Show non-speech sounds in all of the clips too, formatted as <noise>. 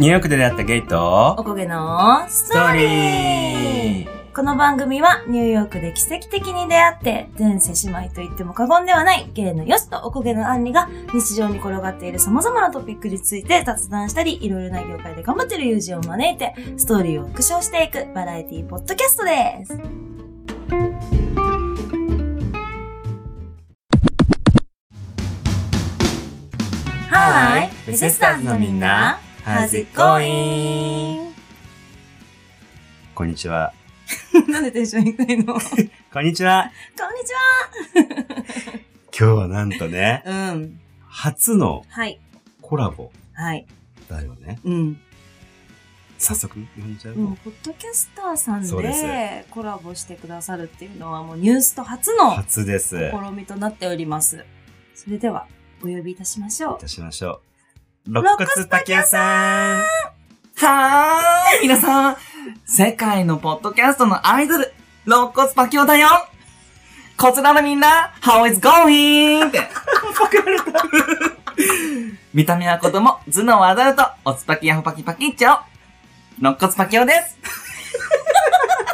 ニューヨークで出会ったゲイと、おこげのストーリー。この番組はニューヨークで奇跡的に出会って前世姉妹と言っても過言ではないゲイのヨシとおこげのアンリが日常に転がっている様々なトピックについて雑談したりいろいろな業界で頑張っている友人を招いてストーリーを復唱していくバラエティポッドキャストです。Hi, ベセスターズのみんな How's it going? こんにちは。<laughs> なんでテンション低いの？こんにこんにちは。ち今日はなんとね、はうん。初のはい。コラボはい。だよね。うん。早速呼んじゃう、もう、ポッドキャスターさんそうででコラボしてくださるっていうのはもうニュースと初の初です。い試みとなっております。それでは、お呼びいたしましょう。たしましょう。肋骨パキ屋さん。はーい、皆さん。世界のポッドキャストのアイドル、肋骨パキオだよ。こちらのみんな、How is going? って。<laughs> 見た目は子供、頭脳はアダルト、おつパキヤホパキパキッチョ。肋骨パキオです。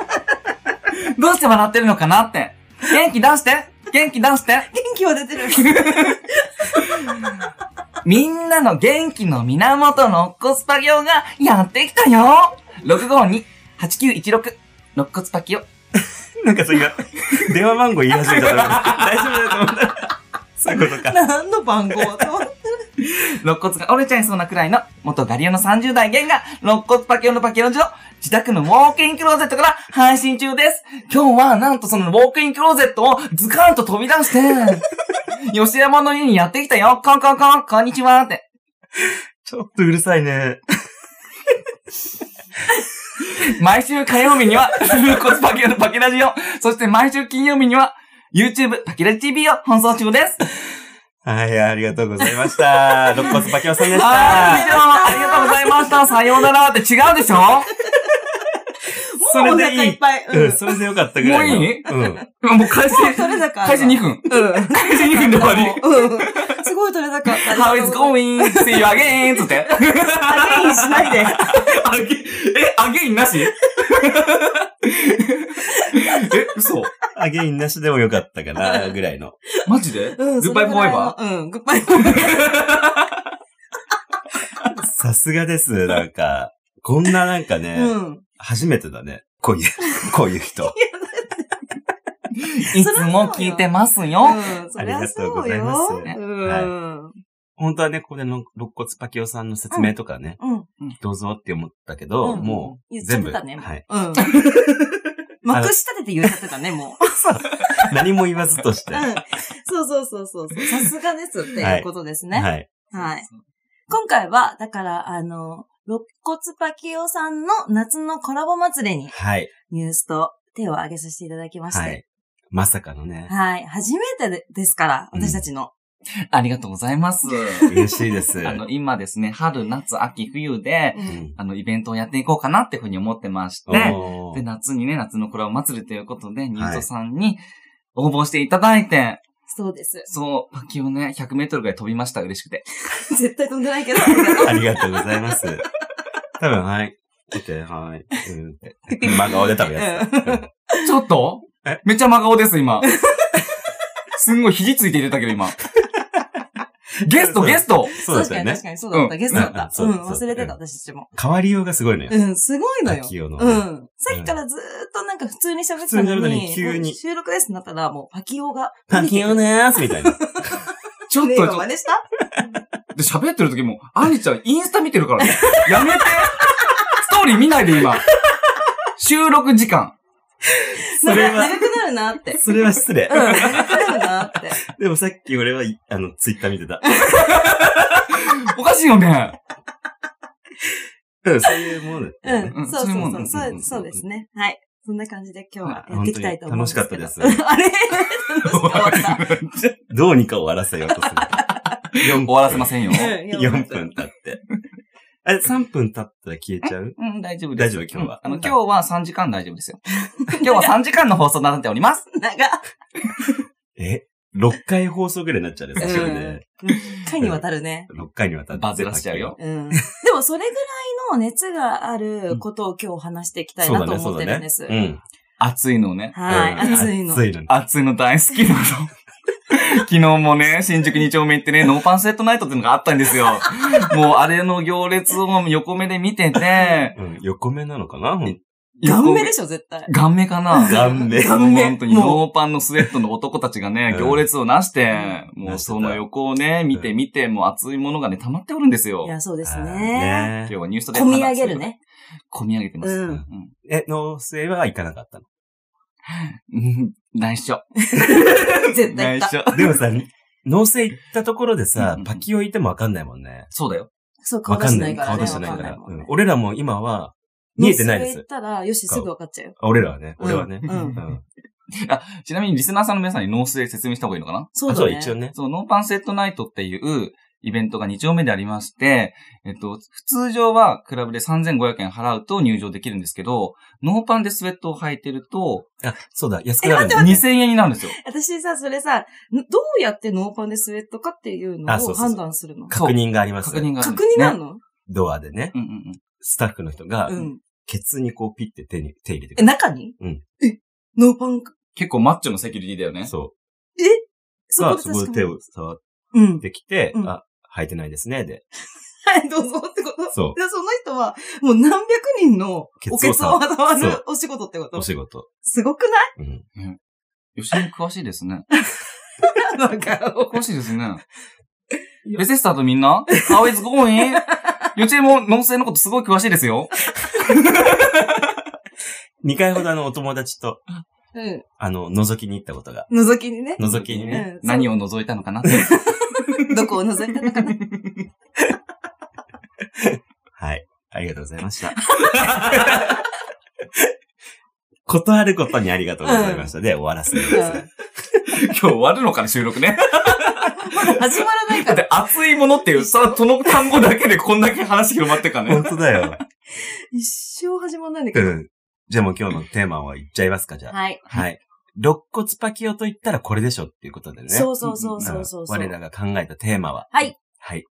<laughs> どうして笑ってるのかなって。元気出して元気出して元気は出てる。<laughs> みんなの元気の源の肋骨パキオがやってきたよ !652-8916 肋骨パキオ。<laughs> なんかそれが、電話番号言い始めたら、大丈夫だと思った。そういうことか。<laughs> 何の番号と思って <laughs> 肋骨が折れちゃいそうなくらいの元ガリオの30代弦が肋骨パキオのパキオジを自宅のウォークインクローゼットから配信中です。今日はなんとそのウォークインクローゼットをズカーンと飛び出して、<laughs> 吉山の家にやってきたよ。コンコンコン、こんにちはって。ちょっとうるさいね。<laughs> 毎週火曜日には、肋骨パキオのパキラジオ、そして毎週金曜日には、YouTube パキラジ TV を放送中です。はい、ありがとうございました。肋骨パキオさんでしはい、以。上、ありがとうございました。さようならって違うでしょ？<laughs> それでいいいっ。ぱい。う、うんん。それでよかったぐらいの。もういい？うん。もう開始、開始2分。うん。開始2分で終わり。うん。すごい取れ高あった。How is going? See you again! つって。アゲインしないで。あげ、え、アゲインなし？<laughs> え、嘘？あげインなしでもよかったかな、ぐらいの。マジで？うん。グッバイフォーエバーうん、グッバイフォーエバー。さすがです、なんか。こんななんかね、うん。初めてだね。こういう、<laughs> こういう人。いつも聞いてますよ。うん。ありがとうございますうん。本当はね、ここでの肋骨パキオさんの説明とかね、うん。どうぞって思ったけど、うんもう言っちゃっ全部、てたね。はい。うん。<laughs> まくし立てて言っちゃってたね、もう。<laughs> 何も言わずとして。そうそうそうそう。さすがですっていうことですね。はい。はい。今回は、だから、あの、肋骨パキオさんの夏のコラボ祭りにはい。ニュースと手を挙げさせていただきまして。はい。はい。まさかのね、初めてでですから、うん私たちの。ありがとうございます。嬉しいです。<laughs> あの、今ですね、春、夏、秋、冬で、う。うんんあの、イベントをやっていこうかなっていうふうに思ってまして、で、夏にね、夏のコラボ祭りということで、ニュートさんに応募していただいて、そうです。そう、パキをね、100メートルぐらい飛びました、嬉しくて。<laughs> 絶対飛んでないけど、<laughs> ありがとうございます。多分、はい。見て、はい。うん。真顔で多分やってた。うんちょっと？え？めっちゃ真顔です、今。すんごい肘ついて入れたけど、今。<laughs> ゲスト、ゲストそうだったよね確かに確。かにそうだった。ゲストだっうんた。そううん忘れてた、私たちも。変わりようがすごいのよ。うん、すごいのよ。うん。さっきからずーっとなんか普通に喋ってたのに急に収録ですってなったら、もうパキオが。パキオねーすみたいな。<laughs> ちょっと、真似した？<laughs> で、喋ってる時も、アニちゃん、インスタ見てるからね。やめてストーリー見ないで、今。収録時間。<laughs> それは、長くなるなって。それは失礼うん、。長くなるなって。<laughs> でもさっき俺は、いあの、ツイッター見てた。<laughs> おかしいよね。うん、そういうものだよね。うん、そうそうそうそう。そうですね。はい。そんな感じで今日はあやっていきたいと思うんです楽しかったですあれ？楽しかった。どうにか終わらせようとする。4終わらせませんよ。うん4分経って。あれ、3分経ったら消えちゃう？うん、大丈夫です。大丈夫今日はうんあの、今日は3時間大丈夫ですよ。<laughs> 今日は3時間の放送になっております。長 <laughs> っえ？6回放送ぐらいになっちゃうね、最初で。一回にわたるね。<laughs> 6回にわたって。バズらしちゃうよ。うん。でもそれぐらいの熱があることを今日話していきたいなと思ってるんです。うん。熱いのね。はい、うん熱いの。熱いの。熱いの大好きなの。<laughs> 昨日もね、新宿2丁目行ってね、ノーパンセットナイトっていうのがあったんですよ。もうあれの行列を横目で見てて、うん。横目なのかな？うんガン目でししょ、絶対。ガン目かな？顔面もう本当にノーパンのスウェットの男たちがね、うん行列をなして、もうその横をね、見て見て、もう熱いものがね、溜まっておるんですよい。や、そうですね。今日はニュースで込み上げる。ね。込み上げてます。うんうんえ、農政は行かなかったの？うん。<laughs> 内緒。<laughs> 絶対言内。緒。でもさ、農政行ったところでさうん、パキオいてもわかんないもんね。そうだよ。そう、顔わかんな。出してないいからね。顔出してないから。俺らも今は、見えてないですもうそれ言っ。たら、よし、すぐ分かっちゃうよ。俺らはね、俺はね。うんうんちなみにリスナーさんの皆さんにノースウェ説明した方がいいのかな？あそう、そうだね。一応ね。そう、ノーパンスウェットナイトっていうイベントが2丁目でありまして、えっと、普通常はクラブで3500円払うと入場できるんですけど、ノーパンでスウェットを履いてると、あ、そうだ、安くなるんだ。2000円になるんですよ。私さ、それさ、んどうやってノーパンでスウェットかっていうのあそうそうそうを判断するの？確認があります。確認があるん確。認なの？ドアでね、うんうんうん。スタッフの人がう、ん。ケツにこうピッて手に、手入れてくえ、る。中に？うん。え、ノーパンか、結構マッチョのセキュリティだよね。そ。そうが、こで確かめそこで手を触っうん。てきて、うんあ、履いてないですね、で。<laughs> はい、どうぞってことそうで、その人は、もう何百人のおケツを触そうるお仕事ってこと？お仕事。すごくない？うん。吉見詳しいですね。<laughs> なんか、詳しいですね。ベセスターとみんな ?How is going? 幼稚園も農政のことすごい詳しいですよ。<laughs> 2回ほどあの、お友達と、うん。あの、覗きに行ったことが。覗きにね。覗きにね。うん何を覗いたのかなって。<laughs> どこを覗いたのかな <laughs> はい。ありがとうございました。ことあることにありがとうございました。で、終わらせてください。<laughs> 今日終わるのかな、収録ね。始まらないから。だって、熱いものっていう、さ、その単語だけでこんだけ話広まってるから本ね。当だよ。一生始まらないんだけど。うん。じゃあもう今日のテーマは言っちゃいますか、じゃあ。はい。はい。肋骨パキオと言ったらこれでしょっていうことでね。そうそうそうそうそう。我らが考えたテーマは。はい。はい。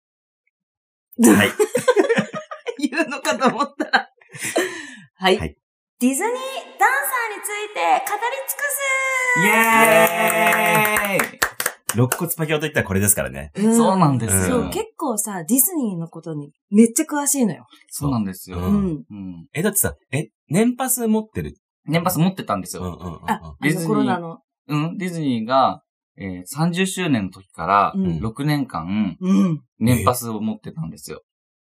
ははい。<laughs> 言うのかと思ったら。はい。はいディズニーダンサーについて語り尽くすイエーイ肋骨パキオと言ったらこれですからね。うんそうなんですよそう、結構さ、ディズニーのことにめっちゃ詳しいのよ。そうなんですよ。ううんん。うん。え、だってさ、え、年パス持ってる年パス持ってたんですよ。うんうんうんうん。あ、あのディズニーコロナの。うん。ディズニーが、えー30周年の時からうん6年間、うん。年パスを持ってたんですよ。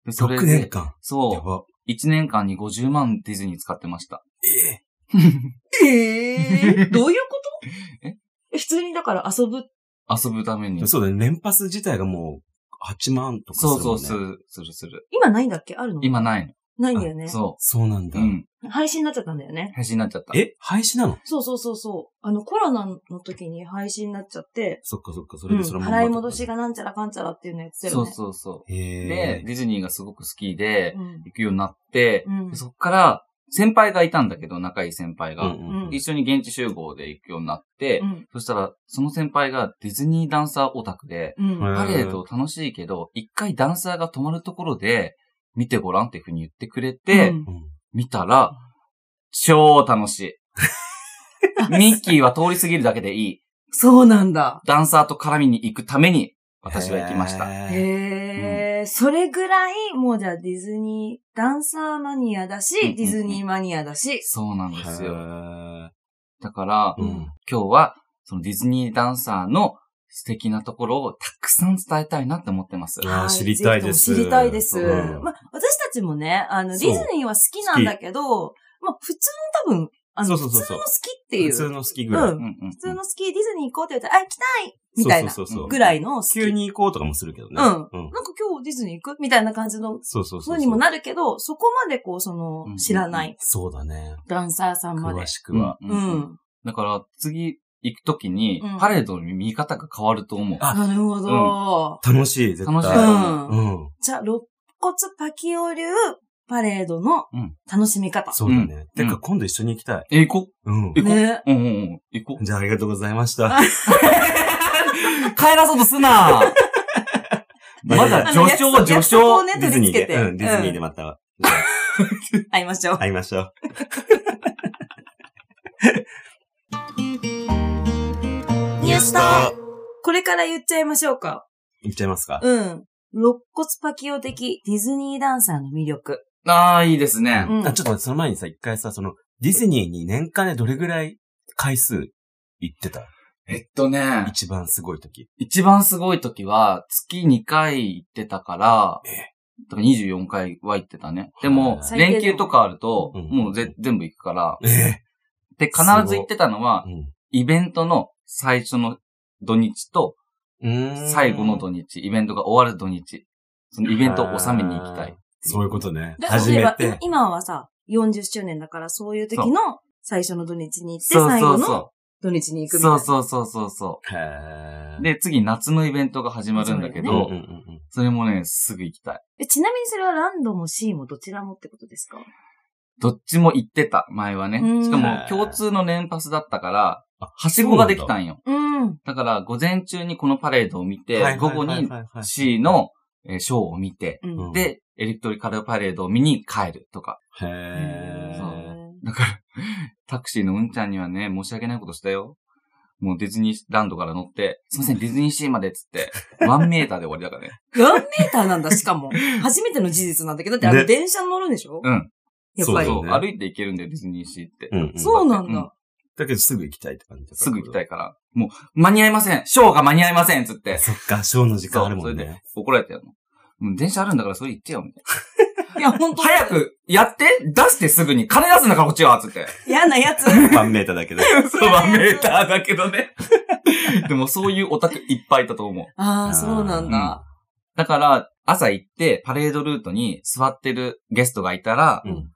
でそれ6で年間。やそば。う。1年間に50万ディズニー使ってました。えええどういうこと？<laughs> え？え普通にだから遊ぶ？遊ぶために。そうだね。年パス自体がもう8万とかするもんね。そうそう、する、する、する。今ないんだっけ？あるの？今ないの。ないんだよね。そそうなんだ。う。うん。配信になっちゃったんだよね。配信になっちゃった。え、廃止なの？そうそうそうそう。あの、コロナの時に配信になっちゃって、そっかそっか、そうん、れでそのまま。払い戻しがなんちゃらかんちゃらっていうのやってたそうよね。そうそう。へで、え。ディズニーがすごく好きで、うん行くようになって、うんでそっから、先輩がいたんだけど、仲いい先輩が。うんうん一緒に現地集合で行くようになって、うん。そしたら、その先輩がディズニーダンサーオタクで、うん。へパレード楽しいけど、一回ダンサーが止まるところで、見てごらんっていうふうに言ってくれて、うんうん見たら、超楽しい。<laughs> ミッキーは通り過ぎるだけでいい。そうなんだ。ダンサーと絡みに行くために、私は行きました。へえ、それぐらい、もうじゃあディズニー、ダンサーマニアだし、うんうんうんディズニーマニアだし、そうなんですよ。へだから、ーうん。今日は、そのディズニーダンサーの素敵なところをたくさん伝えたいなって思ってます。はい知りたいです知りたいです。うんまあ、私たちもね、あの、ディズニーは好きなんだけど、まあ、普通の多分、あの、そうそうそうそう普通の好きっていう。普通の好きぐらい。うんうんうん普通の好き、ディズニー行こうって言ったら、あ、行きたいみたいなそうそうそうそうぐらいの好き。急に行こうとかもするけどね。うんうん。なんか今日ディズニー行くみたいな感じのそうそうそう。風にもなるけど、そこまでこう、そのうん、知らないそうだね。ダンサーさんまで詳。しくは。うんううんん。だから、次行くときにうん、パレードの見方が変わると思う。あなるほど。楽しい、絶対。楽しいとう思う。ん。うん。じゃあ、肋骨パキオ流パレードのうん楽しみ方。そうだね。うんてか、今度一緒に行きたい。え、行こうんう。。行こう。ね。うんうんうん。行こう。じゃあ、ありがとうございました。<laughs> 帰らそうとすなまだ序章、あの序章。約束をねディズニーけてうん、ディズニーでまた、<laughs> 会いましょうあ。会いましょう。<laughs> ニュースとこれから言っちゃいましょうか。行っちゃいますか？うん。肋骨パキオ的ディズニーダンサーの魅力。ああ、いいですね。うんあ、ちょっと待ってその前にさ、一回さ、その、ディズニーに年間でどれぐらい回数行ってた？えっとね、一番すごい時。一番すごい時は、月2回行ってたから、だから24回は行ってたね。でも、連休とかあると、うんもうぜ全部行くから、ええで、必ず行ってたのはう、ん。イベントの最初の土日と、最後の土日、イベントが終わる土日、そのイベントを収めに行きたい。そういうことね。で初例えば、いめて。今はさ、40周年だからそういう時の最初の土日に行って、そう最後のそうそ土日に行くう。みたいな。そうそうそうそうそへう。で、次夏のイベントが始まるんだけうんど、うんうんそれもね、すぐ行きたい。えちなみにそれはランドも C もどちらもってことですか？どっちも行ってた、前はねう。んしかも共通の年パスだったから、あはしごができたんよ。うん。だから、午前中にこのパレードを見て、午後に シーの、のえーショーを見て、うん。うんで、エレクトリカルパレードを見に帰るとか。へへそうーだから、<laughs> タクシーの運ちゃんにはね、申し訳ないことしたよ。もうディズニーランドから乗って、すいません、ディズニーシーまでっつって、<laughs> ワンメーターで終わりだからね。ワンメーターなんだ、しかも。初めての事実なんだけど、だってあのね電車に乗るんでしょ？うん。やっぱり。そう、ね歩いて行けるんだよ、ディズニーシーって。うんうんそうなんうんだ。だけどすぐ行きたいって感じだすぐ行きたいから。もう、間に合いませんショーが間に合いませんっつって。そっか、ショーの時間あるもそうんそれでね。怒られたよ。うん電車あるんだからそれ言ってよ、みたい <laughs> いや、本当な。早くやって出してすぐに金出すんだからこっちはつって。嫌なやつ。ワンメーターだけど。そう、ワンメーターだけどね。<laughs> <laughs> でもそういうオタクいっぱいいたと思う。ああ、そうなんだ。だから、朝行って、パレードルートに座ってるゲストがいたら、うん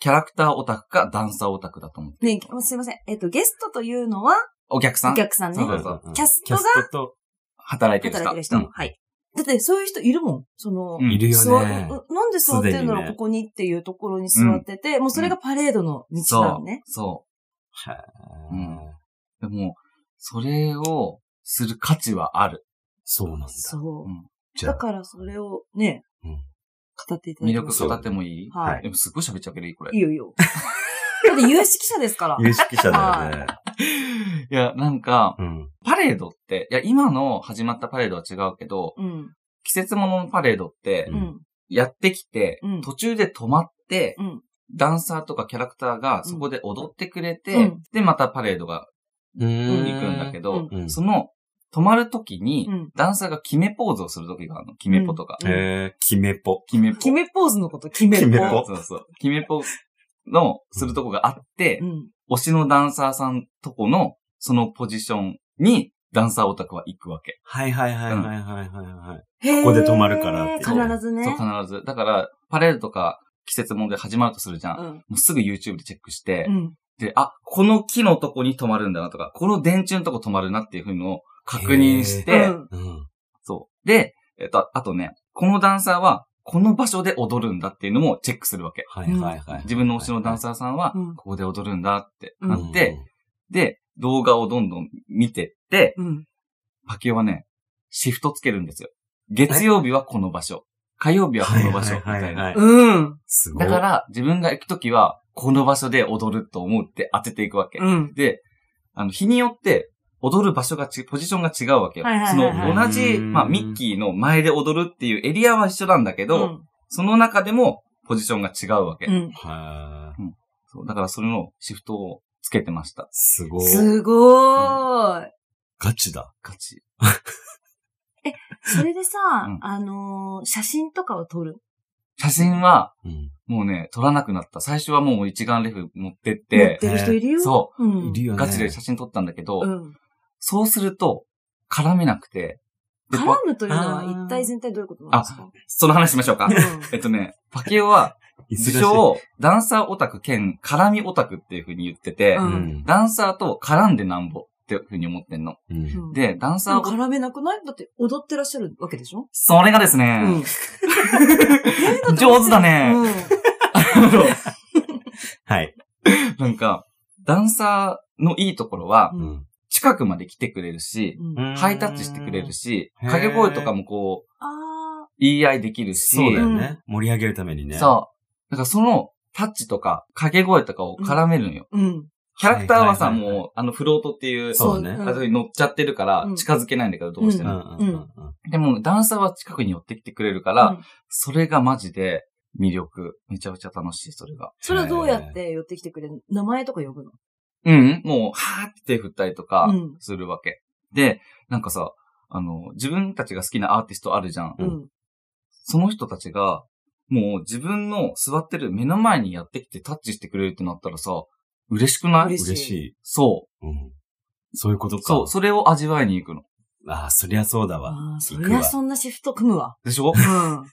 キャラクターオタクかダンサーオタクだと思う。ねすいません。えっと、ゲストというのは、お客さん？お客さんねそう。そうそううんキャストがトと、働いてる人。働いてる人。うんはい。だって、そういう人いるもん。その、うんいるよ座ね。うなんで座ってんだろう、すでにねここにっていうところに座ってて、もうそれがパレードの道なそうのね。。そへーうんう。でも、それをする価値はある。そうなんだ。そうう。んだからそれをね、うん語っていただ魅力きましょう語ってもいい？はいでもすっごい喋っちゃうけどいいこれ。いいよいいよ。<laughs> だって有識者ですから。有識者だよね。<laughs> いや、なんか、うん。パレードって、いや、今の始まったパレードは違うけど、うん。季節物のパレードってう、ん。やってきて、うん途中で止まって、うん。ダンサーとかキャラクターがそこで踊ってくれて、うんで、またパレードが行くんだけど、うんその、止まるときに、うんダンサーが決めポーズをするときがあるの。決めポとか。うんへー、キメポ。決めポ。決めポーズのこと、決めポ決めポそうそう。決めポのするとこがあって、うん。推しのダンサーさんとこの、そのポジションに、ダンサーオタクは行くわけ。はいはいはいはいはいはいはい。ここで止まるからって必ずね。そう、必ず。だから、パレードとか季節もんで始まるとするじゃん。もうん。うすぐ YouTube でチェックして、うん。で、あ、この木のとこに止まるんだなとか、この電柱のとこ止まるなっていうふうのを確認して、うんうん。そう。で、えっと、あとね、このダンサーは、この場所で踊るんだっていうのもチェックするわけ。はいはいはい。自分の推しのダンサーさんはうん、ここで踊るんだってうんなって、で、動画をどんどん見てって、うん。パキオはね、シフトつけるんですよ。月曜日はこの場所。火曜日はこの場所。みたいな。うん。すごい。だから、自分が行くときは、この場所で踊ると思って当てていくわけ。うん。で、あの、日によって、踊る場所がち、ポジションが違うわけよ。はいはいそはいはいの、同じ、うんまあ、ミッキーの前で踊るっていうエリアは一緒なんだけど、その中でも、ポジションが違うわけ。うん。はーそうだから、それのシフトをつけてました。すごい。すごーい。ガチだ。ガチ。<laughs> それでさうん、あのー、写真とかを撮る？写真は、うん。もうね、撮らなくなった。最初はもう一眼レフ持ってっ、持っててる人いるよ。。そううん。いるよね。ガチで写真撮ったんだけど、うん。そうすると、絡めなくて、で絡むというのは一体全体どういうことなんですか？その話しましょうか。うんえっとね、パケオは、自。称、ダンサーオタク兼絡みオタクっていう風に言ってて、ううんん。ダンサーと絡んでなんぼっていう風に思ってんの。うん。うんで、ダンでサー絡めなくない？だって踊ってらっしゃるわけでしょ？それがですうね、ん。<laughs> 上手だね。うん。はい。なんか、ダンサーのいいところは、うん。遅近くまで来てくれるし、うんハイタッチしてくれるし、掛け声とかもこう、あ言い合いできるし、そうだよね。盛り上げるためにね。そう。だからそのタッチとか掛け声とかを絡めるのよ。あ。うん。キャラクターはさ、もう、あのフロートっていう、そうだねあそこに乗っちゃってるからうん近づけないんだけど、どうしても。うんうんうんうん。でも、ダンサーは近くに寄ってきてくれるから、うんそれがマジで魅力。めちゃくちゃ楽しい、それが。それはどうやって寄ってきてくれる名前とか呼ぶの？うん。もう、はーって手振ったりとかうん、するわけ。で、なんかさ、あの、自分たちが好きなアーティストあるじゃん。ううんん。その人たちが、もう自分の座ってる目の前にやってきてタッチしてくれるってなったらさ、嬉しくない？嬉しい嬉しい。そうん。そういうことう。か。そう。それを味わいに行くの。ああ、そりゃそうだわああ、。そ。りゃそんなシフト組むわ。でしょ？うん。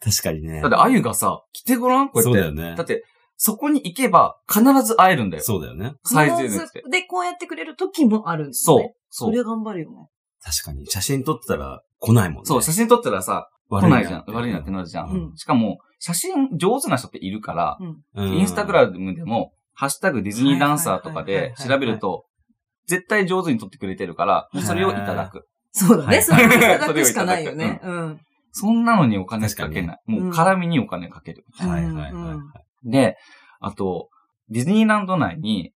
確かにね。だって、あゆがさ、来てごらん？こうやって。そうだよねだって、そこに行けば必ず会えるんだよ。そうだよね。サイズ必ずでって。で、こうやってくれる時もあるんですそうね。。そうそれ。頑張るよね。確かに。写真撮ってたら来ないもんね。そう、写真撮ったらさ、来ないじゃん。悪いなってなるじゃん。うんしかも、写真上手な人っているから、うんインスタグラムでも、ハッシュタグディズニーダンサーとかで調べると、絶対上手に撮ってくれてるから、もうそれをいただく。そうだね。はいそれをいただくしかないよね。うん。そんなのにお金かけない。もう絡みにお金かける。はいはいはい。で、あと、ディズニーランド内に、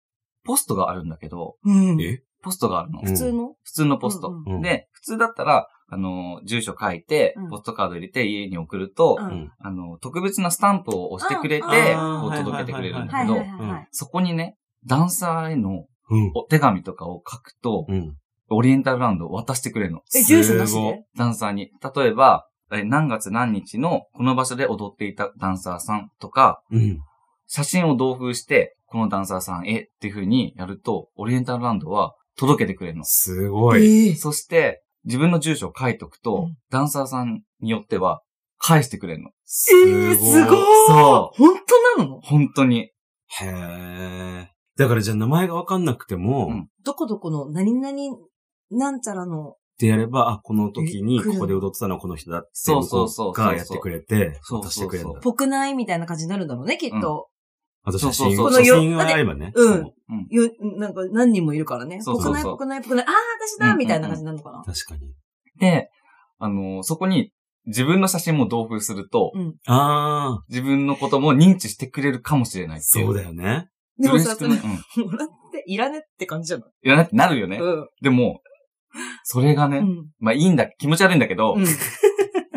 ポストがあるんだけど、うん。え？ポストがあるの。うん普通の？普通のポスト。うんうんで、普通だったら、あの、住所書いてうん、ポストカード入れて家に送ると、うんうんあの、特別なスタンプを押してくれて、うんこう届けてくれるんだはいけど、はいはいはい。そこにね、ダンサーへのうん。お手紙とかを書くと、うん。オリエンタルランドを渡してくれるの。え、住所なしすごいでダンサーに。例えば、え何月何日のこの場所で踊っていたダンサーさんとか、うん。写真を同封して、このダンサーさんへっていう風にやると、オリエンタルランドは届けてくれるの。すごい。ええそして、自分の住所を書いとくと、うんダンサーさんによっては、返してくれるの。すええすごいそ本当なの？本当に。へえ。だからじゃあ名前がわかんなくても、うんっどこどこの何々なんちゃらの、てやれば、あ、この時にここで踊ってたのはこの人だって、そうそうそうがやってくれて、そう渡してくれるんだ。ぽくないみたいな感じになるんだろうね、きっと。あと写真、そうそうそう写真があればね。うんよ、なんか何人もいるからね。ぽくないぽくないぽくない。ああ、私だみたいな感じになるのかな。確かに。で、あの、そこに自分の写真も同封すると、うん。ああ、自分のことも認知してくれるかもしれないっていう。そうだよね。でもさ、それ、うん。もらっていらねって感じじゃない？いらないってなるよね。うん。でも、<laughs> それがね、うん。まあいいんだ、気持ち悪いんだけど、うん。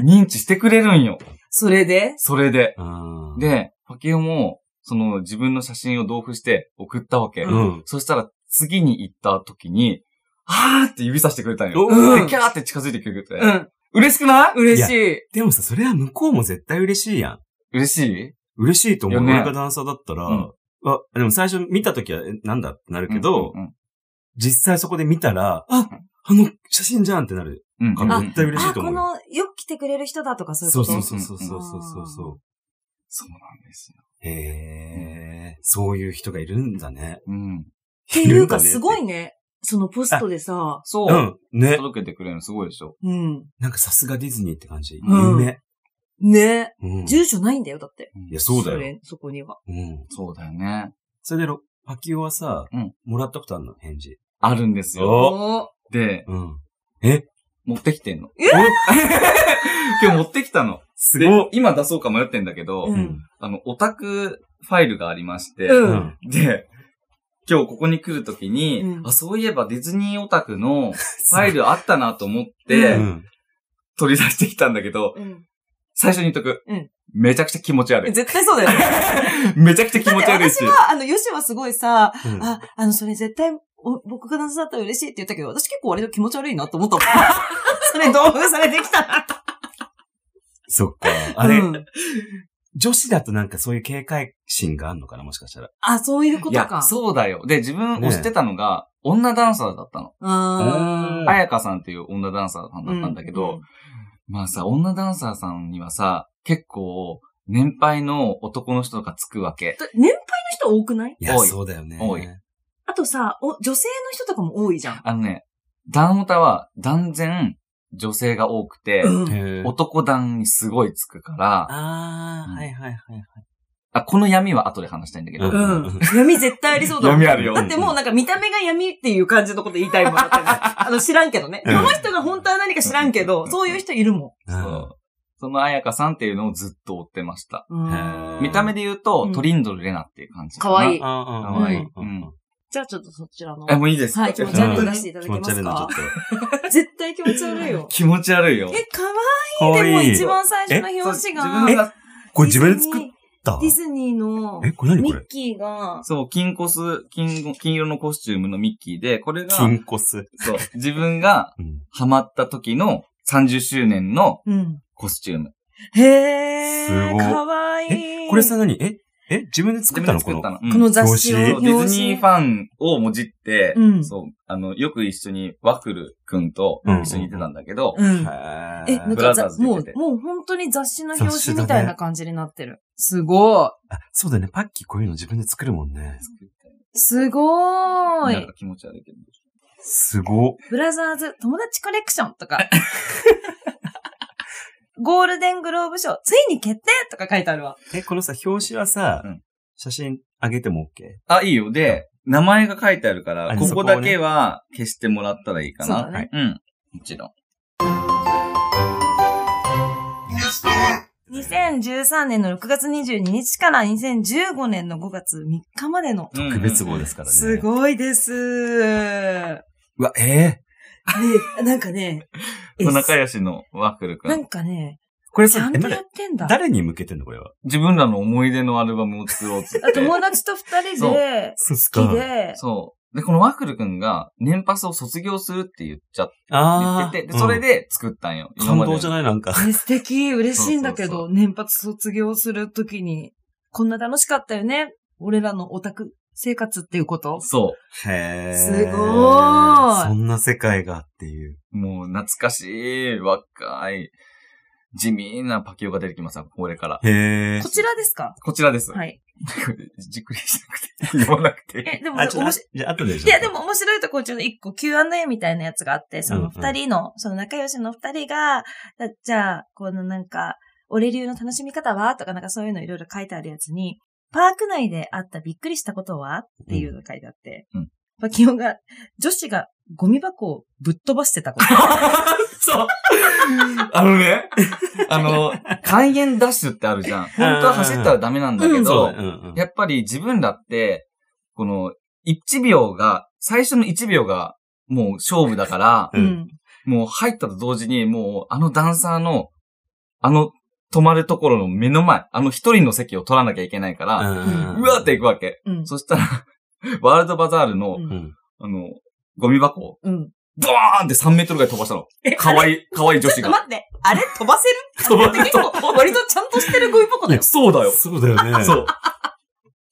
認知してくれるんよ。それで？それで。で、パケオも、その自分の写真を同封して送ったわけ。うん。そしたら次に行った時に、あーって指さしてくれたんよ。うんでキャーって近づいてくれて。うん。嬉しくない？嬉しい。でもさ、それは向こうも絶対嬉しいやん。嬉しい？嬉しいと思う。俺がダンサーだったら、うんあ、でも最初見た時は、えなんだ？ってなるけど、うん実際そこで見たら、あ、あの写真じゃんってなる。うん絶対嬉しいあ、と思うよ。この、よく来てくれる人だとかそういうそうこと？そうそうそうそうそうそうそそうなんですよ。う。へえ、そういう人がいるんだね。うん。っていうか、すごいね。そのポストでさ、そうう。ん。ね。届けてくれるのすごいでしょ。うん。なんかさすがディズニーって感じ。うん夢。ね。うん。住所ないんだよ、だって。いや、そうだよ。れそこには。うん。そうだよね。それでロ、パキオはさ、うんもらったことあるの？返事。あるんですよ。で、うん。え？持ってきてんの。え？<laughs> 今日持ってきたの。ですごっ今出そうか迷ってんだけど、うんあの、オタクファイルがありまして、う。うんん。で、今日ここに来るときに、うんあ、そういえばディズニーオタクの <laughs> ファイルあったなと思って、うん。取り出してきたんだけど、うん。最初に言っとく。うんめちゃくちゃ気持ち悪い。絶対そうだよね。<laughs> めちゃくちゃ気持ち悪いし私。は、あの、ヨシはすごいさ、うんあ、あの、それ絶対、お僕がダンスだったら嬉しいって言ったけど、私結構割と気持ち悪いなと思ったもん。<laughs> それ同封されてきたな。そっか。あれ、うん女子だとなんかそういう警戒心があるのかな？もしかしたら。あ、そういうことか。そうだよ。で、自分ね推してたのが、女ダンサーだったの。ああやかさんっていう女ダンサーさんだったんだけど、うんまあさ、女ダンサーさんにはさ、結構、年配の男の人とかつくわけ。だ年配の人多くない？多いそうだよね。多いあとさ、お女性の人とかも多いじゃん。あのね、ダンオタは断然女性が多くて、うん男団にすごいつくから、ああ、うんはいはいはいはい。あ、この闇は後で話したいんだけど。うんうん。闇絶対ありそうだ。闇あるよだってもうなんか見た目が闇っていう感じのこと言いたいもんだってね。<laughs> あの知らんけどね。うんこの人が本当は何か知らんけど、そういう人いるもそう。その彩香さんっていうのをずっと追ってました。見た目で言うと、うんトリンドルレナっていう感じな。かわいいかわいいうんうんじゃあちょっとそちらの。え、もういいですかはい、気持ち悪い出していただ気持ち悪いのけますかちょっ <laughs> 絶対気持ち悪いよ。<laughs> 気持ち悪いよ。え、かわと。いい。でもかわいい。一番最初の表紙自が、分が、これ自分で作った？ディズニーのえ、これ何これ？ミッキーが、そう、金コス、金、金色のコスチュームのミッキーで、これが、金コス。そう、自分がうんハマった時の30周年のうん。コスチューム。へー。すごいかわいい。え、これさ何？ええ自分で作ったのこの自分で作った。の。うんこの雑誌を表そうディズニーファンをもじって、うんそう、あの、よく一緒にワッフルくんとうん一緒にいてたんだけど、うん。へえ、なんかざもうもう本当に雑誌の雑表紙みたいな感じになってる。すごい。あ、そうだよね。パッキーこういうの自分で作るもんね。すごーいなんか。気持ち悪いけど。すご。ブラザーズ友達コレクションとか。<laughs> ゴールデングローブ賞、ついに決定とか書いてあるわ。え、このさ、表紙はさうん、写真あげても OK? あ、いいよ。で、名前が書いてあるから、あここだけは消してもらったらいいかな。そうだねうん。もちろん。2013年の6月22日から2015年の5月3日までの。特別号ですからね。すごいです。ねうわ、えなんかね、<laughs> え仲良しのワッフルく。なんんかね、ー、これちゃんとやってんだ。誰に向けてんのこれは？自分らの思い出のアルバムを作ろうっつっ <laughs> あて。友達と二人で、好き。で、そう。で、このワッフルくんが年パスを卒業するって言っちゃってああ。てて、でそれで作ったんよ。うん、感動じゃいない？なんか。ね素敵、嬉しいんだけど、年発卒業するときに、こんな楽しかったよね。俺らのオタク生活っていうこと？そへーすごーいそんな世界がっていう。う。もう懐かしい、若い、地味なパキオが出てきますよ、これから。へーこちらですか？こちらです。はい。<laughs> じっくりしなくて、言わなくていい。え、でも、あ、ちょっと、おもしじゃあ後でいや、でも面白いところ、ちょっと一個 Q&A みたいなやつがあって、そうんうんの二人の、その仲良しの二人が、だじゃあ、このなんか、俺流の楽しみ方は？とかなんかそういうのいろいろ書いてあるやつに、パーク内であったびっくりしたことは？っていうの書いてあって、うんパキオが、女子がゴミ箱をぶっ飛ばしてたこと。<laughs> そう。あのね、あの、開園ダッシュってあるじゃん。本当は走ったらダメなんだけど。やっぱり自分だって、この、1秒が、最初の1秒が、もう勝負だから、うんうん。もう入ったと同時に、もう、あのダンサーの、あの、止まるところの目の前、あの一人の席を取らなきゃいけないから、うわーって行くわけ。うん。そしたら、<laughs> ワールドバザールの。あの、ゴミ箱を、うん。ドーンって3メートルぐらい飛ばしたの。えかわいい、かわいい女子が。ちょっと待って、あれ飛ばせる？<laughs> 飛ばせる結構、割とちゃんとしてるゴミ箱だよ。そうだよ。そうだよね。<laughs> そう。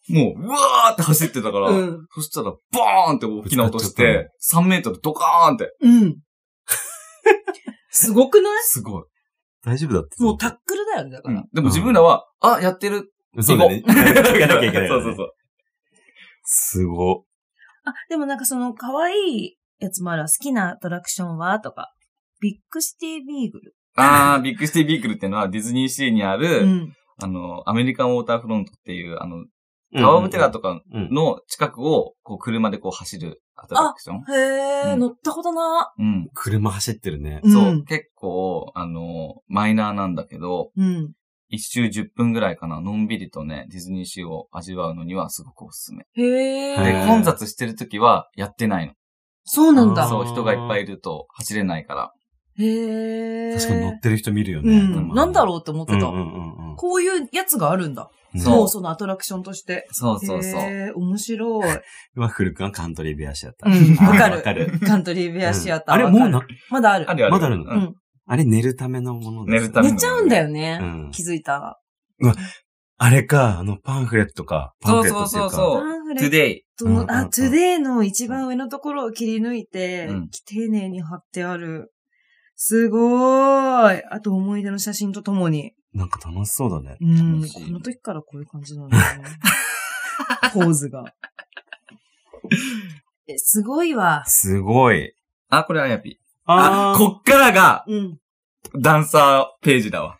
もう、うわーって走ってたから、うん。そしたら、ボーンって大きな音して、3メートルドカーンって。うん。すごくない？すごい。大丈夫だって。もうタックルだよね、だから。でも自分らは、あ、やってる。そうだね。やらなきゃいけないよね。<laughs> そうそうそう。すご。あ、でもなんかその可愛いやつもあるわ好きなアトラクションは？とか。ビッグシティビーグル。あー、ビッグシティビークルっていうのはディズニーシーにある、うん。あの、アメリカンウォーターフロントっていう、あの、タワーオブテラーとかうんの近くを、こう、車でこう走るアトラクション。へー、うん乗ったことな。うん。車走ってるね。うんそう、結構、あの、マイナーなんだけど、うん。一周10分ぐらいかな、のんびりとね、ディズニーシーを味わうのにはすごくおすすめ。へー。で、混雑してる時はやってないの。そうなんだ。そう、人がいっぱいいると走れないから。へー。確かに乗ってる人見るようね。ん。なんだろうって思ってた。うんうんうんうん。こういうやつがあるんだ。そうそのアトラクションとして。そうそうそう。へー、面白い。<laughs> ワッフル君はカントリーベアシアター。うんわかるわかる。<laughs> カントリーベアシアター。うんあれもうな、まだある。あるある。まだあるの？う。うんん。あれ寝るためのものです寝るため寝ちゃうんだよね。うん気づいたら。あれか、あのパンフレットか。パンフレットっていうか。そうそうそうパンフレッ。トの、あ、うんうんうん Today の一番上のところを切り抜いて、うん丁寧に貼ってある。すごーい。あと思い出の写真とともに。なんか楽しそうだね。うん。この時からこういう感じなんだよね。<laughs> ポーズが。え、すごいわ。すごい。あ、これあやぴ。あ、あーこっからがうん。ダンサーページだわ。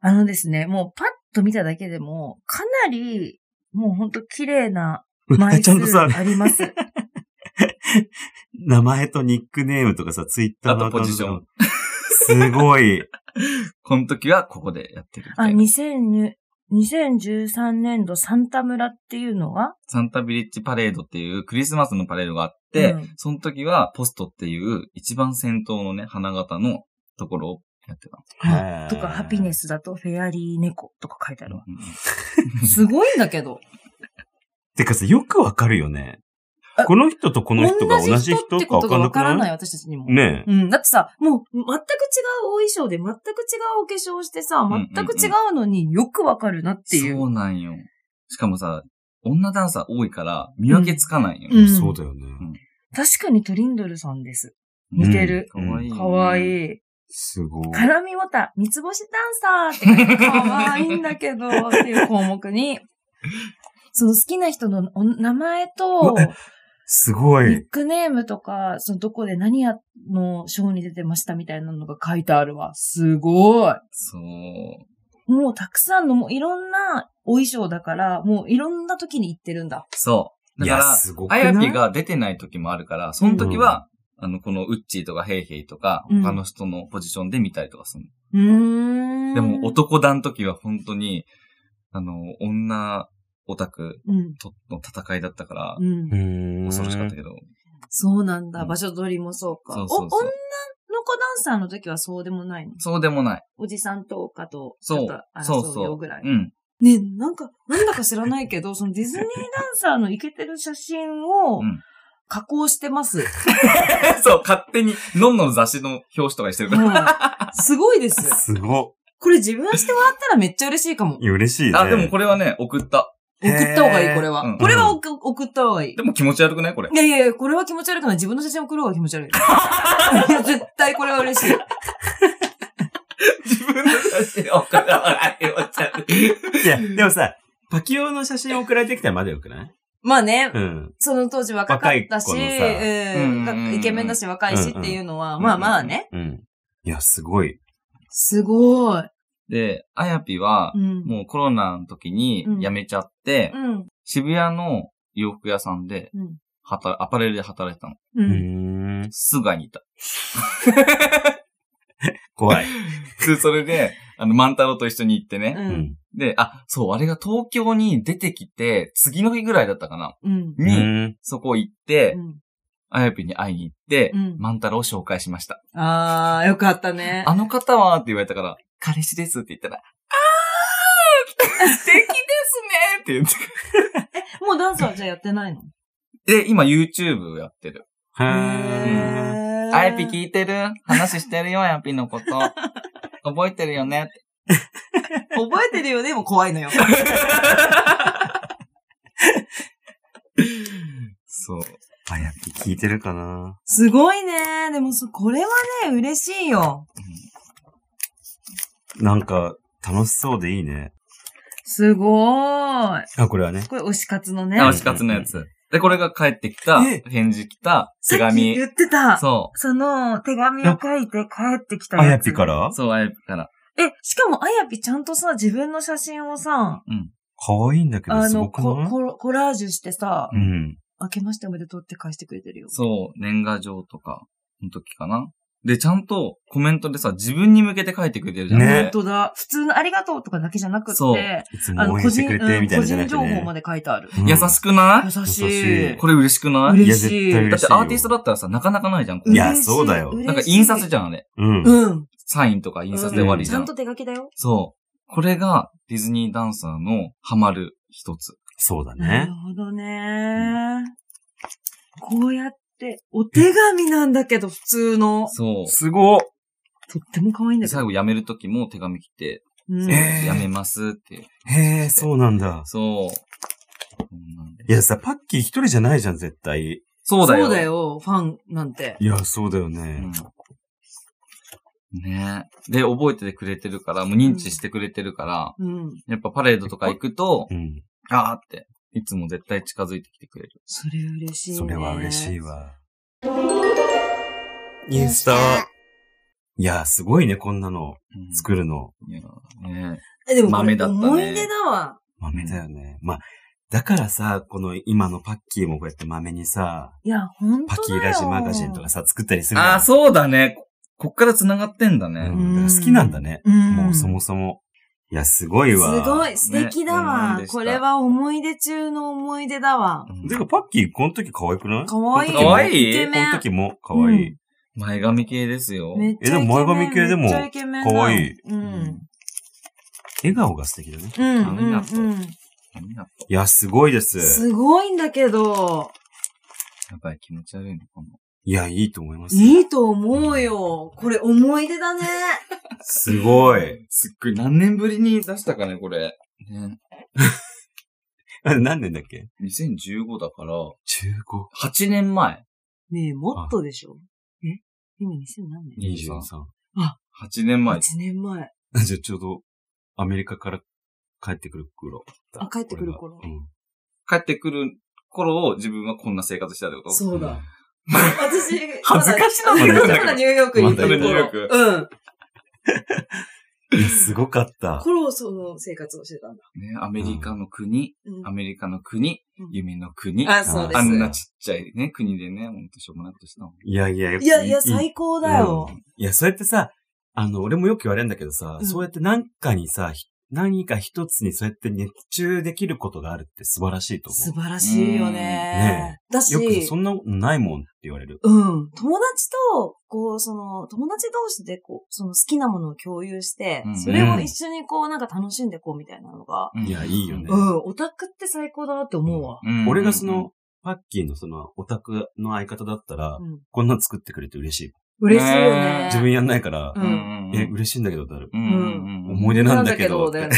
あのですね、もうパッと見ただけでも、かなり、もうほんと綺麗な枚ちゃんとさ、数あります。<laughs> 名前とニックネームとかさ、ツイッターのあとポジションアカウントすごい。<laughs> この時はここでやってるみあ、たいな。2000 2013年度サンタ村っていうのは？サンタビリッジパレードっていうクリスマスのパレードがあって、うんその時はポストっていう一番先頭のね、花形のところをやってたとか、ハピネスだとフェアリー猫とか書いてあるわ。うんうんすごいんだけど。<laughs> てかさ、よくわかるよねあ。この人とこの人が同じ人ってかわかんことがわからない、私たちにも。ねうん。だってさ、もう、全く違うお衣装で、全く違うお化粧してさ、んうん全く違うのによくわかるなっていう。そうなんよ。しかもさ、女ダンサー多いから見分けつかないよ。うんそうだよね。確かにトリンドルさんです。似てる。かわいい。かわいい。い。すごい。絡みもた、三つ星ダンサーって書いてかわいいんだけど、っていう項目に、<laughs> その好きな人のお名前と、すごい。ニックネームとか、そのどこで何やのショーに出てましたみたいなのが書いてあるわ。すごい。そう。もうたくさんの、もういろんなお衣装だから、もういろんな時に行ってるんだ。そう。だいや、から、すごくない？あやぴが出てない時もあるから、その時は、あの、このウッチーとかヘイヘイとか、うん他の人のポジションで見たりとかするうーん。の。でも、男団の時は本当に、あの、女オタクうん。との戦いだったからう、ん。恐ろしかったけど。そうなんだ。うん場所取りもそうか。そうそうそうお女の子ダンサーの時はそうでもないの？そうでもない。おじさんとかと、ちそうょっと。そう争うそうよぐらい。。うん。ねなんか、なんだか知らないけど、<laughs> そのディズニーダンサーのイケてる写真をうん加工してます。<laughs> そう、勝手に、のんのの雑誌の表紙とかにしてるから。はいすごいです。すごこれ自分してもらったらめっちゃ嬉しいかも。い。嬉しいね。あ、でもこれはね、送った。送った方がいい、これは。うんこれは送送った方がいいで。も気持ち悪くないこれ？いやいやいや、これは気持ち悪くない。自分の写真送る方が気持ち悪い。いや絶対これは嬉しい。自分の写真送った方が気持ち悪い。いや、でもさ、パキオの写真送られてきたらまだよくない？まあね、うん。その当時若かったし、若い子のさうんうんうんうんイケメンだし若いしっていうのは、うんまあまあね。うん。いや、すごい。すごい。で、あやぴはう、ん。もうコロナの時にうん辞めちゃって、うん。渋谷の洋服屋さんで、うん。働アパレルで働いてたの。う。うんーん。すぐ会いに行った。<laughs> 怖い。<laughs> で、それで、あの、万太郎と一緒に行ってね。う。うんん。で、あ、そう、あれが東京に出てきて、次の日ぐらいだったかな。うん。うに、ん。そこ行ってう、ん。あやぴに会いに行ってうん、万太郎を紹介しました。あー、よかったね。あの方はって言われたから、彼氏ですって言ったら、あー素敵ですねって言って。<laughs> もうダンスはじゃあやってないの？で、今 YouTube やってる。へー。ーあやぴ聞いてる？話してるよ、あやぴのこと。<laughs> 覚えてるよね？覚えてるよね？もう怖いのよ。そう。あ、やっぱ聞いてるかなすごいね。でもそ、これはね、嬉しいよ。なんか、楽しそうでいいね。すごーい。あ、これはね。これ推し活のね。あ、し活のやつ。で、これが帰ってきた返事来た手っき紙。言ってた。そその手紙を書いて帰ってきたあややつ。ぴから？う。そう、あやぴから。え、しかもあやぴちゃんとさ、自分の写真をさ、可愛いんだけど、すごくない？ココラージュしてさ、うん。明けましておめでとうって返してくれてるよ。そう、年賀状とか、の時かな。で、ちゃんとコメントでさ、自分に向けて書いてくれてるじゃん。ね本当だ。普通のありがとうとかだけじゃなくそうって、いつもあの、応援してくれて、みたいな個人じゃなくてね情報まで書いてある。うん優しくない？優し優しいい。これ嬉しくない？嬉しい。いや嬉しいだってアーティストだったらさ、なかなかないじゃん。こういやそうだよなんか印刷じゃん、あれ。うん。うん。サインとか印刷で終わりじゃん。ちゃんと手書きだよ。そう。これがディズニーダンサーのハマる一つ。そうだねなる。ほどね。こうやって、お手紙なんだけど、普通の。そう。すごっとっても可愛いんだけど。で最後辞める時も手紙来て、うんえー辞めますって。へえ、そうなんだ。そう。いやさ、パッキー一人じゃないじゃん、絶対。そうだよ。そうだ。よ、ファンなんて。いや、そうだようねん。。ねで、覚えててくれてるから、もう認知してくれてるから、うん。やっぱパレードとか行くと、うん。あーって、いつも絶対近づいてきてくれる。それ嬉しいね。それは嬉しいわ。ニュースター。いや、すごいね、こんなのうん作るの。いやねえ、でも豆だったね思い出だわ。豆だよね。まあ、だからさ、この今のパッキーもこうやって豆にさ、いや、ほんと。パキーラジマガジンとかさ、作ったりするああ、そうだね。こっから繋がってんだね。うんだ好きなんだね。うんもうそもそも。いや、すごいわ。すごい、素敵だねわ思い出。したこれは思い出中の思い出だわ。うんてか、パッキー、この時可愛くない？かわいい。かわいいイケメンこの時も可愛い。前髪系ですよ。めっちゃイケメン。えでも前髪系でもめっちゃイケメンだ可愛いうん。笑顔が素敵だね。うん、うん、ありがとううん。何やっいや、すごいです。すごいんだけど、やっぱり気持ち悪いのかも。いや、いいと思います。いいと思うよ。これ思い出だね。すごい。すっごい何年ぶりに出したかね、これ。ね。<laughs> あれ何年だっけ？2015だから、?15。8年前。ねえ、もっとでしょえ？今2000何年？23。8年前。?8 年前。<laughs> じゃあちょうど、アメリカから帰ってくる頃だ。あ帰ってくる頃うん。帰ってくる頃を自分はこんな生活したってこと？そうだ。私、<laughs> 恥ずかしまだまだまだニューヨークにいたまだニューヨークうん。いや、すごかった。頃その生活をしてたんだ。ね、アメリカの国、うんアメリカの国、うん夢の国。あ、そうです。あんなちっちゃいね、国でね、ほんとしょうもないことしたもん。いやいや、いやいや、最高だよ。うんいや、そうやってさ、あの、俺もよく言われるんだけどさ、うんそうやって何かにさ、ひ何か一つにそうやって熱中できることがあるって素晴らしいと素思晴らしいようんねね。だし、う。よくそんなことないもんって言われる。うん。友達と、こう、その、友達同士で、こう、その好きなものを共有して、うんそれを一緒にこう、なんか楽しんでこうみたいなのが、うんいや、いいよね。うん、オタクって最高だなって思うわ。うん俺がその、、パッキーのその、オタクの相方だったら、うん。こんなの作ってくれて嬉しい。嬉しいよねね。自分やんないからう、うんえ、嬉しいんだけどってなる。うん思い出なんだけど。だよね。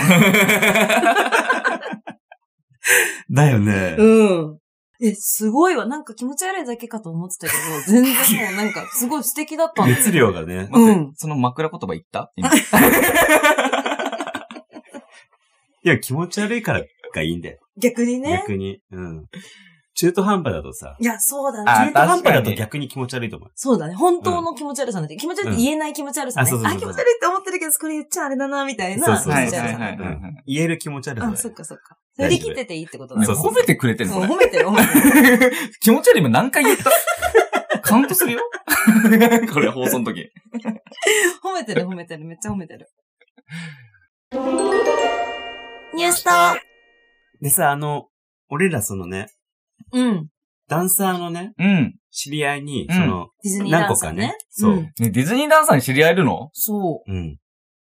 だよね。うん。え、すごいわ。なんか気持ち悪いだけかと思ってたけど、全然もうなんかすごい素敵だったんだ熱量がね。うんその枕言葉言った？今 <laughs> いや、気持ち悪いからがいいんだよ。逆にね。逆に。うん。中途半端だとさ、いや、そうだあね。中途半端だと逆に気持ち悪いと思う。そうだね。本当の気持ち悪さなんて、気持ち悪いって言えない気持ち悪さね。うんあそうそうそうあ、気持ち悪いって思ってるけど、これ言っちゃあれだな、みたいな気持ちそうそうね。はいうん言える気持ち悪さだあ、よ。そっかそっか。振り切ってていいってことだね。褒めてくれてんの褒めてる、褒めてる。れ。<laughs> 気持ち悪い今何回言った？<laughs> カウントするよ <laughs> これ放送の時。褒めてる、褒めてる。めっちゃ褒めてる。ニュースとでさ、あの、俺らそのね、うん。ダンサーのね、うん。知り合いに、うんその、ディズニーダ何個ンサーねかね。、そう。ディズニーダンサーに知り合えるの？そう。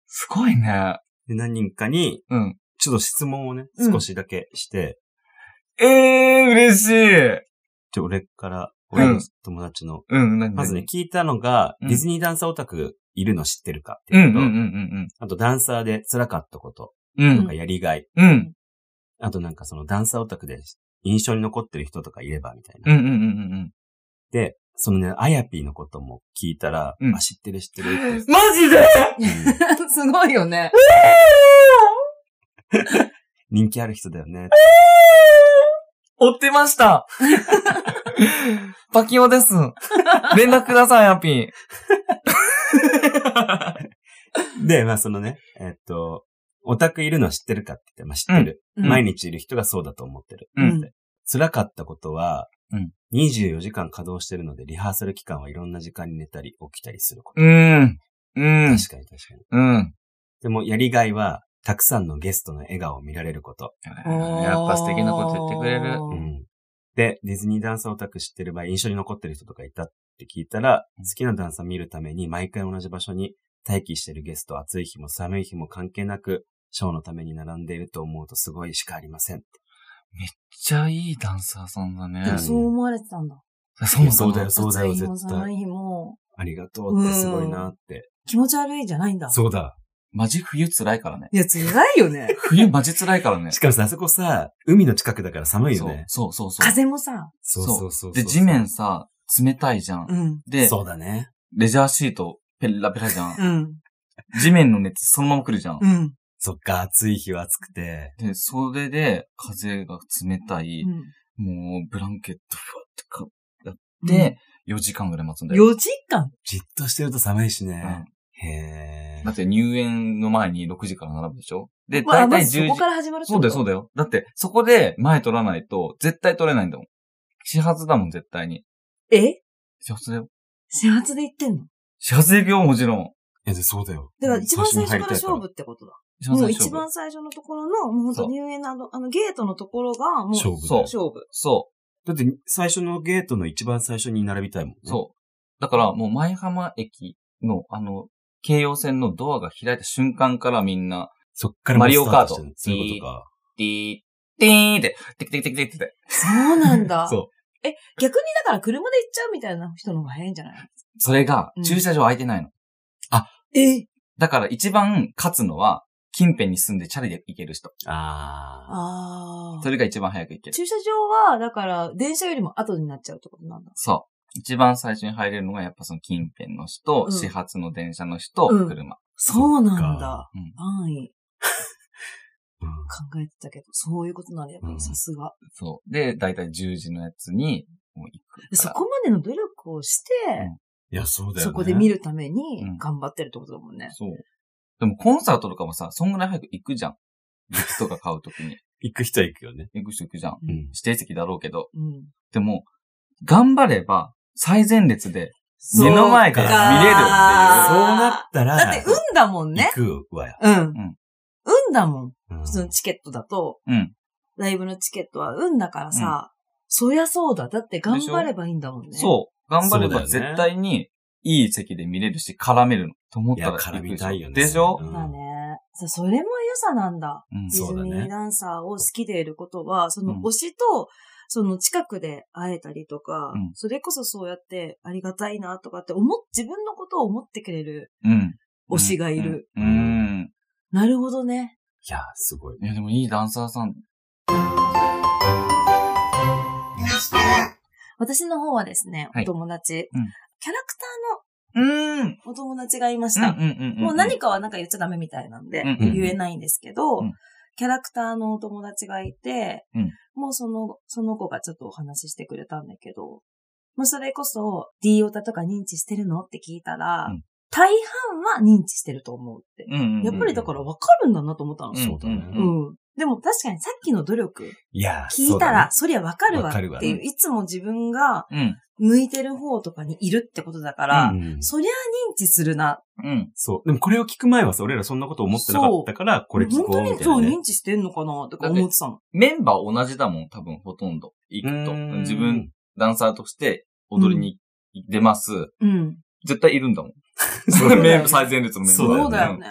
すごいね。で、何人かに、うん。ちょっと質問をね、うん少しだけして、ええー、嬉しい。ちょ、俺から、うん俺の友達の、うん、何まずね、、聞いたのが、うんディズニーダンサーオタクいるの知ってるかってうん、いううんうん、うのと、ん、あとダンサーで辛かったことうん。うんとか、やりがい、うん。あとなんかそのダンサーオタクで印象に残ってる人とかいればみたいな。うん、うん、うん、うん。で、そのね、あやぴーのことも聞いたら、うんあ、知ってる知ってるって。<laughs> マジで？<laughs> すごいよね。<laughs> 人気ある人だよね。追ってました。パキオです。連絡ください、アピで、まあそのね、えっと、オタクいるの知ってるかって言って、まあ知ってる。うん毎日いる人がそうだと思ってる。ううんで辛かったことは、うん24時間稼働してるので、リハーサル期間はいろんな時間に寝たり起きたりすること。うん。うん。確かに確かに。うん。でも、やりがいは、たくさんのゲストの笑顔を見られること。やっぱ素敵なこと言ってくれる。ううんん。で、ディズニーダンサーオタク知ってる場合、印象に残ってる人とかいたって聞いたら、好きなダンサー見るために毎回同じ場所に待機してるゲスト、暑い日も寒い日も関係なく、ショーのために並んでいると思うとすごいしかありません。めっちゃいいダンサーさんだねでも。そう思われてたんだ。そうそうだよ、そうだよ、絶対。寒い日も、ありがとうってすごいなって。気持ち悪いじゃないんだ。そうだ。マジ冬辛いからね。いや、辛いよね。<laughs> 冬マジ辛いからねし。かもさ、あそこさ、海の近くだから寒いよね。そうそうそう。風もさ、そうそうそうそう。で、地面さ、冷たいじゃん。うん。で、そうだね。レジャーシート、ペラペラじゃん。うん。地面の熱そのまま来るじゃん。うん。そっか、暑い日は暑くて。で、それで、風が冷たい、うんもう、ブランケットふわってか、やって、4時間ぐらい待つんだよ。4時間？じっとしてると寒いしね。へだって入園の前に6時から並ぶでしょ？で、まあ、だいたい10まずそこ時。から始まるってそうだよ、そうだ。だよ。だって、そこで前取らないと、絶対取れないんだもん。始発だもん、絶対に。え？始発だよ。始発で行ってんの？始発で行くよ、もちろん。え、でそうだよ。だから一番最初から勝負ってことだ。もう一番最初のところの、もう本当入園のあの、あのゲートのところが、もう勝負そう勝負。そだって、最初のゲートの一番最初に並びたいもんね。う、そう。だから、もう前浜駅の、あの、京葉線のドアが開いた瞬間からみんな、そっからマリオカートそういうことか。ティー、ティーンって、テキテキテキテキって。そうなんだ。そえ、逆にだから車で行っちゃうみたいな人の方が早いんじゃないそれがうん、駐車場空いてないの。えだから一番勝つのは、近辺に住んでチャリで行ける人。う。あああ。それが一番早く行ける。駐車場は、だから、電車よりも後になっちゃうってことなんだ。そう。一番最初に入れるのがやっぱその近辺の人、うん始発の電車の人、うん車。そうなんだ。うん範囲ーうん考えてたけど、そういうことなんだよう。んさすが。そう。で、だいたい10時のやつに、もう行くから。そこまでの努力をして、いや、そうだよね。そこで見るためにうん頑張ってるってことだもんね。そう。でもコンサートとかもさ、そんぐらい早く行くじゃん。グッズとか買うときに。<laughs> 行く人は行くよね。行く人行くじゃん。うんうん。指定席だろうけど。うん。でも、頑張れば、最前列で、目の前で見れるっていうそうなったら、だって、運だもんね。行くわよ。うん。ん運だもん。うん普通のチケットだと、うん。ライブのチケットは運だからさ、そりゃそうだ。だって頑張ればいいんだもんね。そう。頑張れば絶対に、いい席で見れるし、絡めるの。と思ったら絡み行くでしょたいよねでしょ？うんだね。さそれも良さなんだ。うんディズニーダンサーを好きでいることは、そのうん推しと、その近くで会えたりとか、うんそれこそそうやってありがたいなとかって思っ、自分のことを思ってくれるうん。推しがいる。うん。うん。なるほどね。いや、すごい。いや、でもいいダンサーさん。私の方はですね、はいお友達、うんキャラクタうん。お友達がいました。もう何かはなんか言っちゃダメみたいなんで、言えないんですけど、うんキャラクターのお友達がいて、うんもうその、その子がちょっとお話ししてくれたんだけど、もうそれこそ D オタとか認知してるのって聞いたら、うん大半は認知してると思うって。やっぱりだから分かるんだなと思ったの。うんそうだね。うん。でも確かにさっきの努力いや、聞いたら、そそりゃ分かるわわかるわっていう、いつも自分がうん。向いてる方とかにいるってことだから、そりゃ認知するな。うん。そう。でもこれを聞く前はさ、俺らそんなこと思ってなかったから、これ聞こう本当にそうみたいなね。認知してんのかなとか思ってたの。メンバー同じだもん、多分、ほとんど。行くと。うん自分、、ダンサーとして踊りに出ます。うん。絶対いるんだもん。<laughs> そうだねメン最前列のメンバー。そうだよね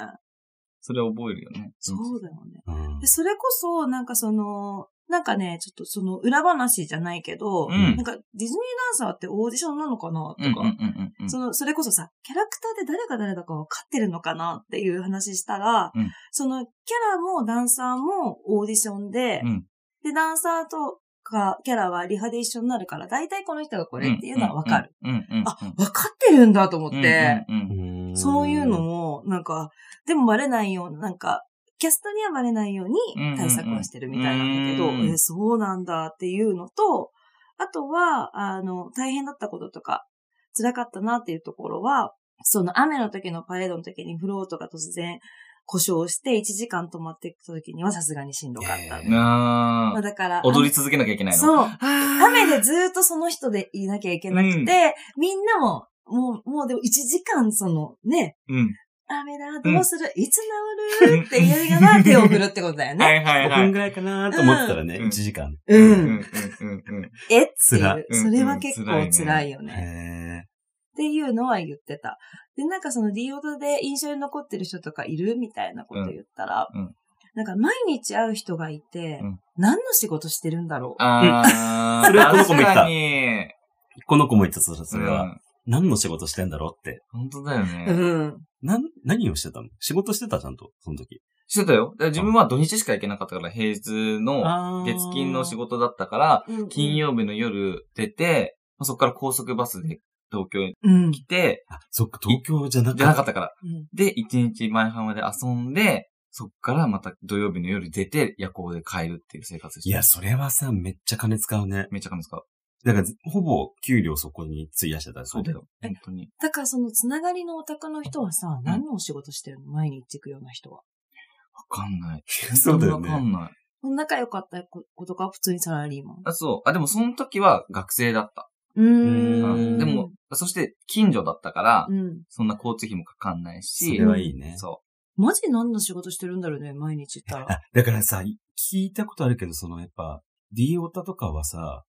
それは覚えるよね。そうだよね。うんで、それこそ、なんかその、なんかね、ちょっとその裏話じゃないけど、うんなんかディズニーダンサーってオーディションなのかなとか、うんうんうんうん。その、それこそさ、キャラクターで誰が誰だか分かってるのかなっていう話したら、うんそのキャラもダンサーもオーディションで、うんで、ダンサーとかキャラはリハで一緒になるから、大体この人がこれっていうのは分かる。。あ、分かってるんだと思って、そういうのも、なんか、でもバレないような、なんか、キャストにはバレないように対策はしてるみたいなんだけど、うん。うん。うん。えそうなんだっていうのと、あとは、あの、大変だったこととか、辛かったなっていうところは、その雨の時のパレードの時にフロートが突然故障して1時間止まってきた時にはさすがにしんどかった。ええなあまあだから、踊り続けなきゃいけないの。そう。雨雨でずーっとその人でいなきゃいけなくて、うんみんなも、もう、もうでも1時間その、ね、うん。雨だ、どうする、いつ治る？って言いながら手を振るってことだよね。<laughs> はいはい5はい。分ぐらいかなと思ってたらね、うん1時間。う。うんんうんうんえ？っいう。それは結構辛いよね。へっていうのは言ってた。で、なんかその D オタで印象に残ってる人とかいるみたいなこと言ったら、うんうんなんか毎日会う人がいて、うん何の仕事してるんだろう？あー。<laughs> それはこの子も言った確かに。この子も言ってた、それそれは。うん何の仕事してんだろうって。本当だよね。うん。なん、何をしてたの？仕事してたちゃんと、その時。してたよ。自分は土日しか行けなかったから、平日の月金の仕事だったから、うん金曜日の夜出て、まあそこから高速バスで東京にうん。来て、あ、そっか、東京じゃなかった。じゃなかったから。うんで、一日前浜で遊んで、そっからまた土曜日の夜出て夜行で帰るっていう生活でした。いや、それはさ、めっちゃ金使うね。めっちゃ金使う。だから、ほぼ給料そこに費やしてたそうだよ。本当に。だからそのつながりのお宅の人はさ、何のお仕事してるの？前に行ってくような人は。わかんない。そうだよわかんね。ない。仲良かった子とか普通にサラリーマン。あ、そう。あ、でもその時は学生だった。うんんでも、そして近所だったから、うん。そんな交通費もかかんないそし、れはいいね。そマジ何の仕事してるんだろうね、毎日行ったら。<laughs> あ、だからさ、聞いたことあるけど、そのやっぱ、D オタとかはさ、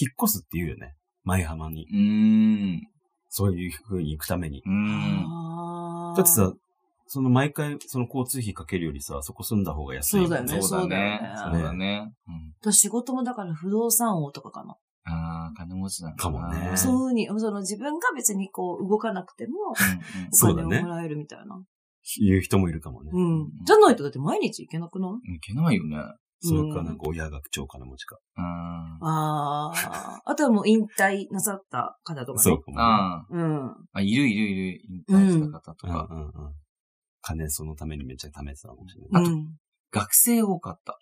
引っ越すって言うよね。舞浜に。う。ん。そういう風に行くために。うーん。だってさ、その毎回その交通費かけるよりさ、そこ住んだ方が安い。そうだよねそうだね。そそううだだね。うん。私仕事もだから不動産王とかかな。ああ、金持ちなんだかもねそういうふうに、その自分が別にこう動かなくても、お金をもらえるみたいな。言う人もいるかもね。うん。じゃないとだって毎日行けなくない？いけないよね。それかうんなんか親が超金持ちか。うん。ああ。あとはもう引退なさった方とかね。そうかもね。あうん。あ。あ、いるいるいる、引退した方とか。うんうんうん。金そのためにめっちゃ貯めてたかもしれない。あとうん学生多かった。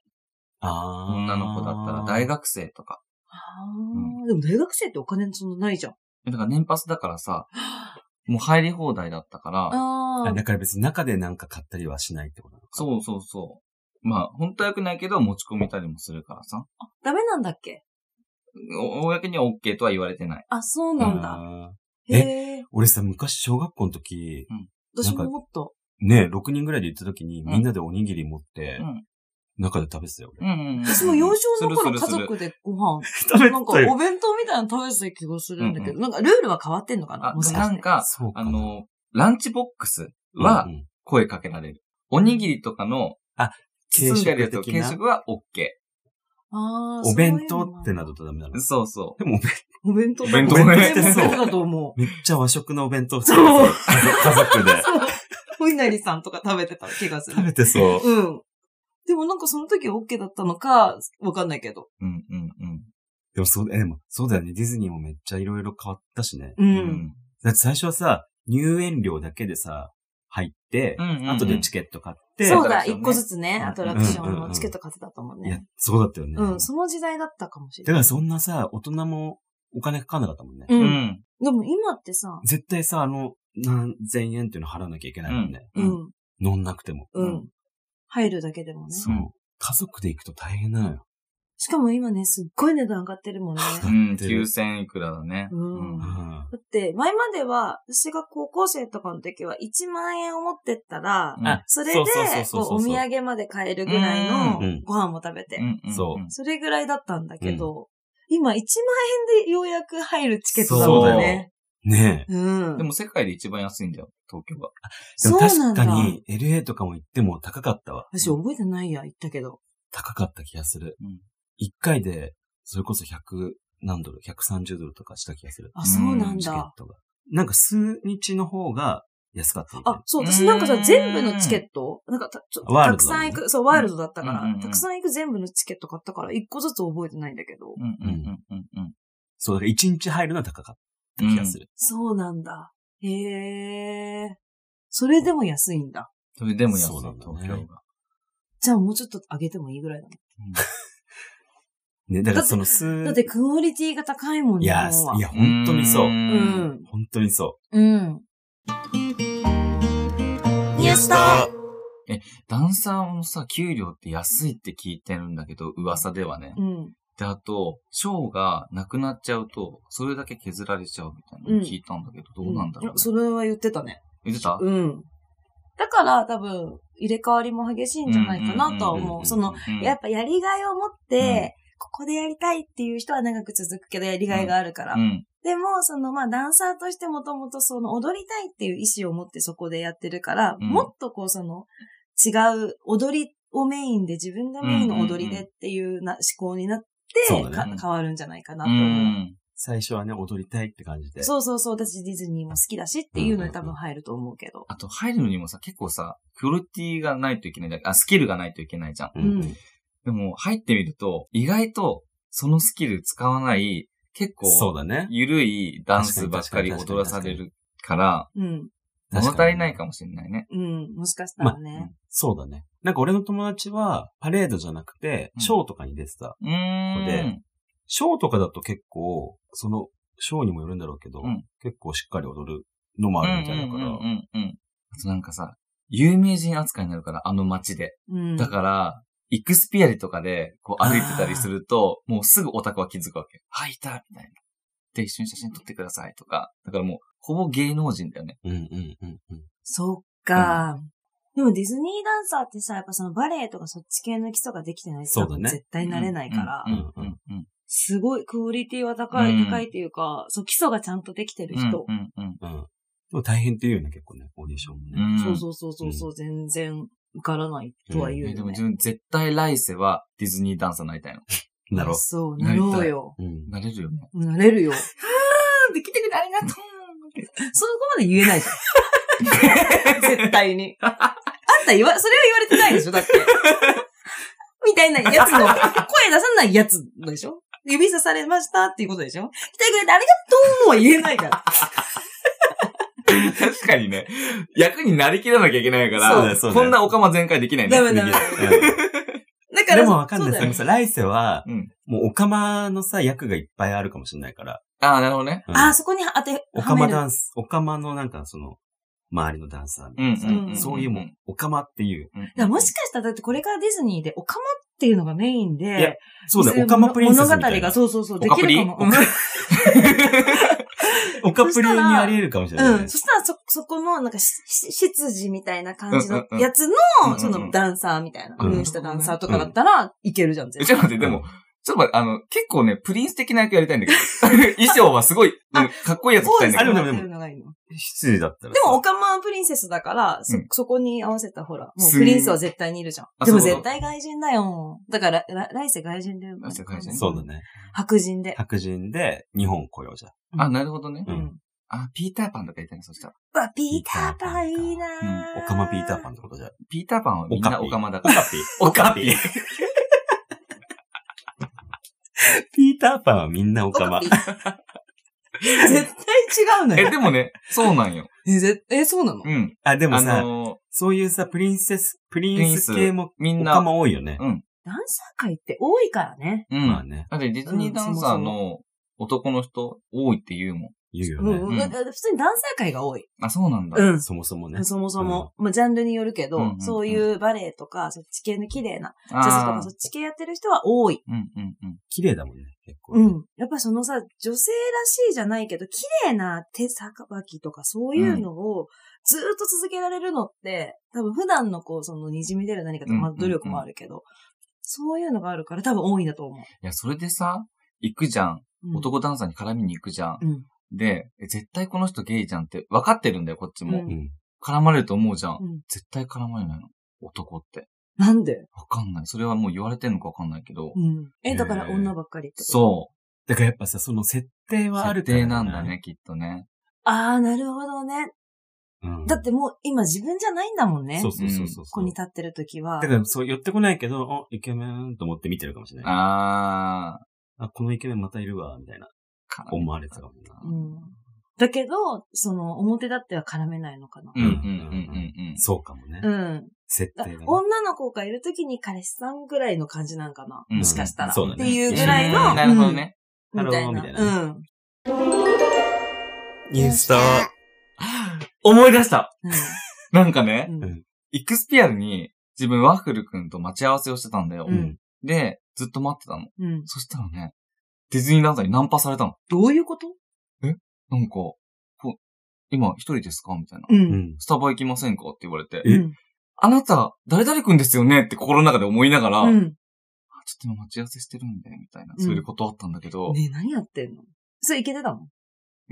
あー女の子だったら大学生とか。ああ、でも大学生ってお金そんなないじゃん。だから年パスだからさ、もう入り放題だったから、ああ。あだから別に中でなんか買ったりはしないってことなのか。そうそうそう。まあ、本当は良くないけど、持ち込みたりもするからさ。ダメなんだっけ？お公には OK とは言われてない。あ、そうなんだ。え。俺さ、昔小学校の時、私も思った。ね、6人ぐらいで行った時にんみんなでおにぎり持ってう、ん。中で食べてたよ、俺。うんうんうん。私も幼少の頃家族でご飯、<laughs> 食べなんかお弁当みたいなの食べてた気がするんだけど、うんなんかルールは変わってんのかな？あもし、かして。なんか、あの、ランチボックスは声かけられる。おにぎりとかの、あ包んでるやつを軽食的な？軽食は OK。あーお弁当ってなる。るとダメなの？そうそう。でもお弁お弁当お弁当お弁ね当そうだと思う。<laughs> めっちゃ和食のお弁当そう家族で。お稲荷さんとか食べてた気がす食る。べてそう。うん。でもなんかその時は OK だったのか、わかんないけど。うんうんうん。でもそう、え、でも、そうだよね。ディズニーもめっちゃいろいろ変わったしね。う。。うんだって最初はさ、入園料だけでさ、入って、うんうんうん後でチケット買って、そうだ、アトラクションね一個ずつね、アトラクションうんうんうんのチケット買ってたと思ういやね。、そうだったよね。うん、その時代だったかもしれない。だからそんなさ、大人もお金かかんなかったもんね。う。うんん。でも今ってさ、絶対さ、あの、何千円っていうの払わなきゃいけないもんね。ううんん、乗んなくても。うん。入るだけでもね。そう。家族で行くと大変なのよ。しかも今ね、すっごい値段上がってるもんね。うん。9000いくらだね。うんうん。だって、前までは、私が高校生とかの時は1万円を持ってったら、うんあそれでお土産まで買えるぐらいのうんご飯も食べて、そうそれぐらいだったんだけど、今1万円でようやく入るチケットだそうだよもんね。ねえ。うん。でも世界で一番安いんだよ、東京が。でもそうなんだ。確かに、LA とかも行っても高かったわ。私覚えてないや、言ったけど。高かった気がするうん。一、回で、それこそ100何ドル、130ドルとかした気がする。あ、そうなんチケッだ。トが。なんか数日の方が安かったあ、そう、私なんかさう、ん全部のチケット、なんかた、たくさん行く、そう、ワールドだったから、うんうんうんたくさん行く全部のチケット買ったから、一個ずつ覚えてないんだけど、うんうんうんうんうん。そう、だから一日入るのは高かった気がする。そうなんだ。へえ。それでも安いんだ。それでも安い、そうなんだね東京が。じゃあもうちょっと上げてもいいぐらいだね。ね、だからその数、だってクオリティが高いもんね、いや、日本はいや、本当にそうう。う。ん。本当にそうん。ニュースとダンサーもさ、給料って安いって聞いてるんだけど、噂ではね。うん。で、あと、ショーがなくなっちゃうと、それだけ削られちゃうみたいなの聞いたんだけど、どうなんだろう、ねそれは言ってたね。言ってた？うん。だから多分、入れ替わりも激しいんじゃないかなとは思う。その、うんやっぱやりがいを持って、ここでやりたいっていう人は長く続くけど、やりがいがあるから。うん。でも、その、まあ、ダンサーとしてもともとその、踊りたいっていう意思を持ってそこでやってるから、うんもっとこう、その、違う、踊りをメインで自分がメインの踊りでっていうな、思考になって、そうだねか変わるんじゃないかなうと思う。ん。最初はね、踊りたいって感じで。そうそうそう、私ディズニーも好きだしっていうのに多分入ると思うけど。あと、入るのにもさ、結構さ、クオリティがないといけないじゃん。あ、スキルがないといけないじゃん。ううん。でも、入ってみると、意外と、そのスキル使わない、結構、そうだね。ゆるいダンスばっかり踊らされるから、うん。物足りないかもしれないね。うん。もしかしたらね。そうだね。なんか俺の友達は、パレードじゃなくて、うんショーとかに出てた。うーん。ショーとかだと結構、その、ショーにもよるんだろうけど、うん結構しっかり踊るのもあるみたいだから、うんうんうんうん。あとなんかさ、有名人扱いになるから、あの街で。うん。だから、イクスピアリとかで、こう歩いてたりすると、もうすぐオタクは気づくわけ。あ、いたみたいな。で、一緒に写真撮ってくださいとか。だからもう、ほぼ芸能人だよね。うんうんうんうん。そっか。でもディズニーダンサーってさ、やっぱそのバレエとかそっち系の基礎ができてないとそうだね絶対なれないから、うんうんうんうん。すごいクオリティは高い、うん高いっていうか、そう基礎がちゃんとできてる人。うんうんうん。でも大変って言うよね、結構ね、オーディションもね。うん。そうそうそうそうそう、全然受からないとは言うえでもよね。自分絶対来世はディズニーダンサーになりたいの。なろそう、なろうよ。う。うん。なれるよね。なれるよ。できてくれてありがとう。そこまで言えないじゃん。絶対に。あんた言わ、それは言われてないでしょだって。みたいなやつの、声出さないやつのでしょ？指さされましたっていうことでしょ？来てくれてありがとうは言えないから。確かにね、役になりきらなきゃいけないから、こんなオカマ全開できないね。ダメダメ。だから、でもわかんない。でもさ、来世は、うんもうオカマのさ、役がいっぱいあるかもしれないから。ああ、なるほどね。うんあ、そこに当て、オカマダンンス、オカマのなんかその、周りのダンサーみたいなさ、そういうもん、オカマっていう。うんもしかしたらだってこれからディズニーでオカマっていうのがメインいやで、そうだよ、オカマプリンセス。物語がそうそうそう、できるかも。うんオカプリ <laughs> にあり得るかもしれない、ねうん。そしたら、そ、そこの、なんかし、し、執事みたいな感じのやつうんうんの、そのダンサーみたいな、うん扮したダンサーとかだったら、いけるじゃん、え全然。ちょっと待って、でも、ちょっと待って、あの、結構ね、プリンス的な役やりたいんだけど。<laughs> 衣装はすごい、うんかっこいいやつ着たいんだけど。あでもでもでも、で失礼だったらさ。も、オカマプリンセスだから、そうん、そこに合わせたほら、もうすプリンスは絶対にいるじゃん。でも絶対外人だよ。だから、ら来世外人だよ。来世外人そうだね。白人で。白人で日本来ようじゃん。あ、なるほどね。ううんん。あ、ピーターパンとか言ったね、そしたら。うわ、ピーターパンいいなうんオカマピーターパンってことじゃん。ピーターパンはみんなオカマだから。オカピー。<laughs> オカピー。<laughs> ピーターパンはみんなオカマ。絶対違うのえ、よ。でもね、そうなんよ。え、ぜえ、そうなの？うん。あ、でもあさ、のそういうさ、プリンセス、プリンス系もみんなオカマ多いよね。うん。ダンサー界って多いからね。ー、うん。まあね。だってディズニーダンサーの男の人多いって言うもん。言うようん。ね。だだ普通にダンサー界が多い。あ、そうなんだ。うん。そもそもね。そもそも。まあ、ジャンルによるけど、うんうんうんそういうバレエとか、そっち系の綺麗な、ジャズとかそっち系やってる人は多い。うんうんうん。綺麗だもんね、結構。うん。やっぱそのさ、女性らしいじゃないけど、綺麗な手さばきとかそういうのをずーっと続けられるのって、多分普段のこう、その滲み出る何かとか、まあうんうんうん努力もあるけど、そういうのがあるから多分多いんだと思う。いや、それでさ、行くじゃん。うん男ダンサーに絡みに行くじゃん。うん。で、え絶対この人ゲイじゃんって分かってるんだよ、こっちも。うんうん。絡まれると思うじゃん。うん。絶対絡まれないの。男って。なんで？わかんない。それはもう言われてんのかわかんないけど。うん。え、だから女ばっかりってそだからやっぱさ、その設定う。はある設定からじゃいなんだね、。きっとね。ああ、なるほどね。うん。だってもう今自分じゃないんだもんね。そうそうそうそう。ここに立ってる時は。だからそう寄ってこないけど、お、イケメンと思って見てるかもしれない。ああ、このイケメンまたいるわ、みたいな。ー。思われてたかもな。うん。だけど、その、表立っては絡めないのかな。うんうんうんうんうん。そうかもね。うん。だ設定。女の子がいる時に彼氏さんぐらいの感じなんかな。うんもしかしたら。そうだねっていうぐらいの。うんなるほどね。うん。みたいな。ハローみたいなうん。ニュースター。<laughs> 思い出したうんなんかね、うん。イクスピアルに自分ワッフル君と待ち合わせをしてたんだよ。うんで、ずっと待ってたの。うん。そしたらね、ディズニーランドにナンパされたの。どういうこと？なんか、こう、今一人ですか？みたいな。う。うんん。スタバ行きませんか？って言われて。えうん。あなた、誰々君ですよね？って心の中で思いながら、あうん。ちょっと今待ち合わせしてるんで、みたいな。うんそれで断ったんだけど、ねえ、何やってんの？それいけてたの？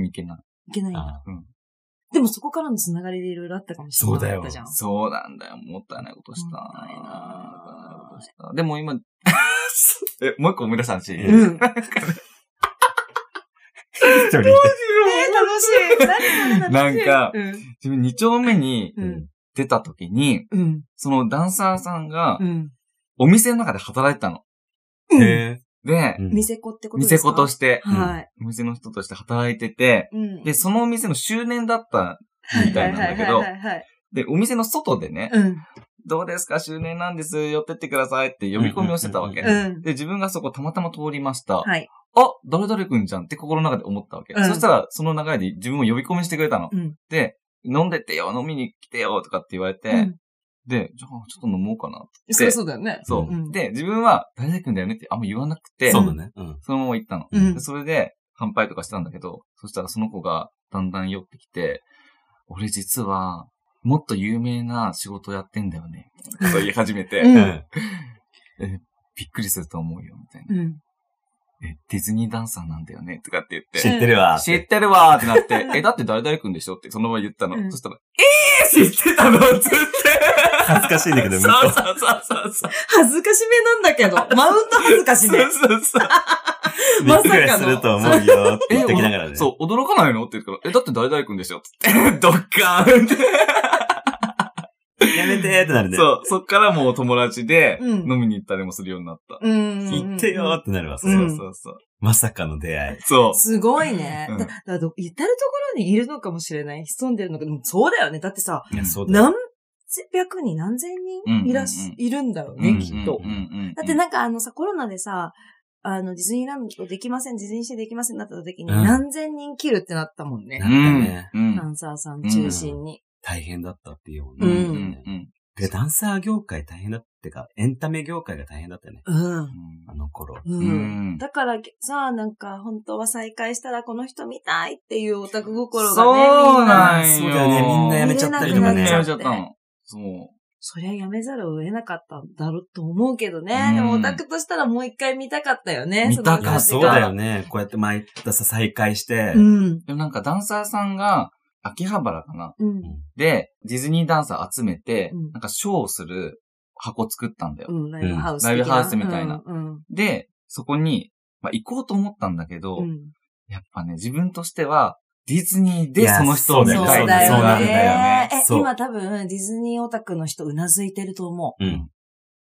いけない。いけないんだ。あでもそこからのつながりでいろいろあったかもしれなかったじゃん。そうなんだよ。もったいないことした。もったいなもったいないことしたでも今、<laughs> え、もう一個思い出した話。うんうん。一人で。えー、楽しい。なんかうん。自分2丁目にうん。出た時に、うん。そのダンサーさんがうん。お店の中で働いてたの。へでえ。、うん店子ってことですか？店子として、はい。お店の人として働いてて、うん。で、そのお店の周年だったみたいなんだけど。で、お店の外でね、うん。どうですか？周年なんです。寄ってってくださいって呼び込みをしてたわけ。うんうん。で、自分がそこたまたま通りました。はい。あ、誰々くんじゃんって心の中で思ったわけ。うんそしたら、その流れで自分を呼び込みしてくれたの。うんで、飲んでってよ、飲みに来てよ、とかって言われて、うんで、じゃあ、ちょっと飲もうかな。そりゃそうだよね。そう。うんで、自分は、誰々くんだよねってあんま言わなくて、そうだね。うん。そのまま行ったの。うんでそれで、乾杯とかしたんだけど、そしたらその子がだんだん寄ってきて、俺実は、もっと有名な仕事やってんだよね。みたいなことを言い始めて、うんうん。びっくりすると思うよ、みたいな。うん。え、ディズニーダンサーなんだよね、とかって言って。知ってるわ。知ってるわーってなって、<laughs> え、だって誰々くんでしょってそのまま言ったの。うんそしたら、えー、知ってたの <laughs> つって。恥ずかしいんだけど、そうそうそうそう。恥ずかしめなんだけど、マウント恥ずかしめ。そうそうそう。<laughs> う。びっくりすると思うよって言っときながらね。そう、驚かないの？って言うから、え、だって誰々くんでしょつって。<laughs> ドッカーンって。やめてーってなるね。そう、そっからもう友達でうん飲みに行ったりもするようになった。うん。言ってよーってなるわ。そうそうそうそう。まさかの出会い。そう。すごいね。うんだ、だ至るところにいるのかもしれない。潜んでるのか。でもそうだよね。だってさ。何百人、何千人いらっし、いるんだよね、うんきっとだってなんかあのさ、コロナでさ、あの、ディズニーランドできません、ディズニーシーできませんなった時にうん何千人切るってなったもんね。うん。ダンサーさん中心に。大変だったっていうよううんね。んうんで、ダンサー業界大変だってか、エンタメ業界が大変だったよね。うん。あの頃。う。うんん。だからさ、なんか本当は再会したらこの人見たいっていうオタク心がね、そうなんよ。そうだよねみんなやめちゃったりとかね見れなくなっやめちゃったの。そう。そりゃやめざるを得なかったんだろうと思うけどね。うんでもオタクとしたらもう一回見たかったよね。見たかそうだよね。こうやって毎朝再会して、うん。でもなんかダンサーさんが、秋葉原かなうん。で、ディズニーダンサー集めて、うんなんかショーをする箱作ったんだよ。うん、ライブハウス。ライブハウスみたいなうん。で、そこに、まあ、行こうと思ったんだけど、うん。やっぱね、自分としては、ディズニーいやでその人を見そうたいだよそうなんだよねね。え、今多分ディズニーオタクの人うなずいてると思う。うん。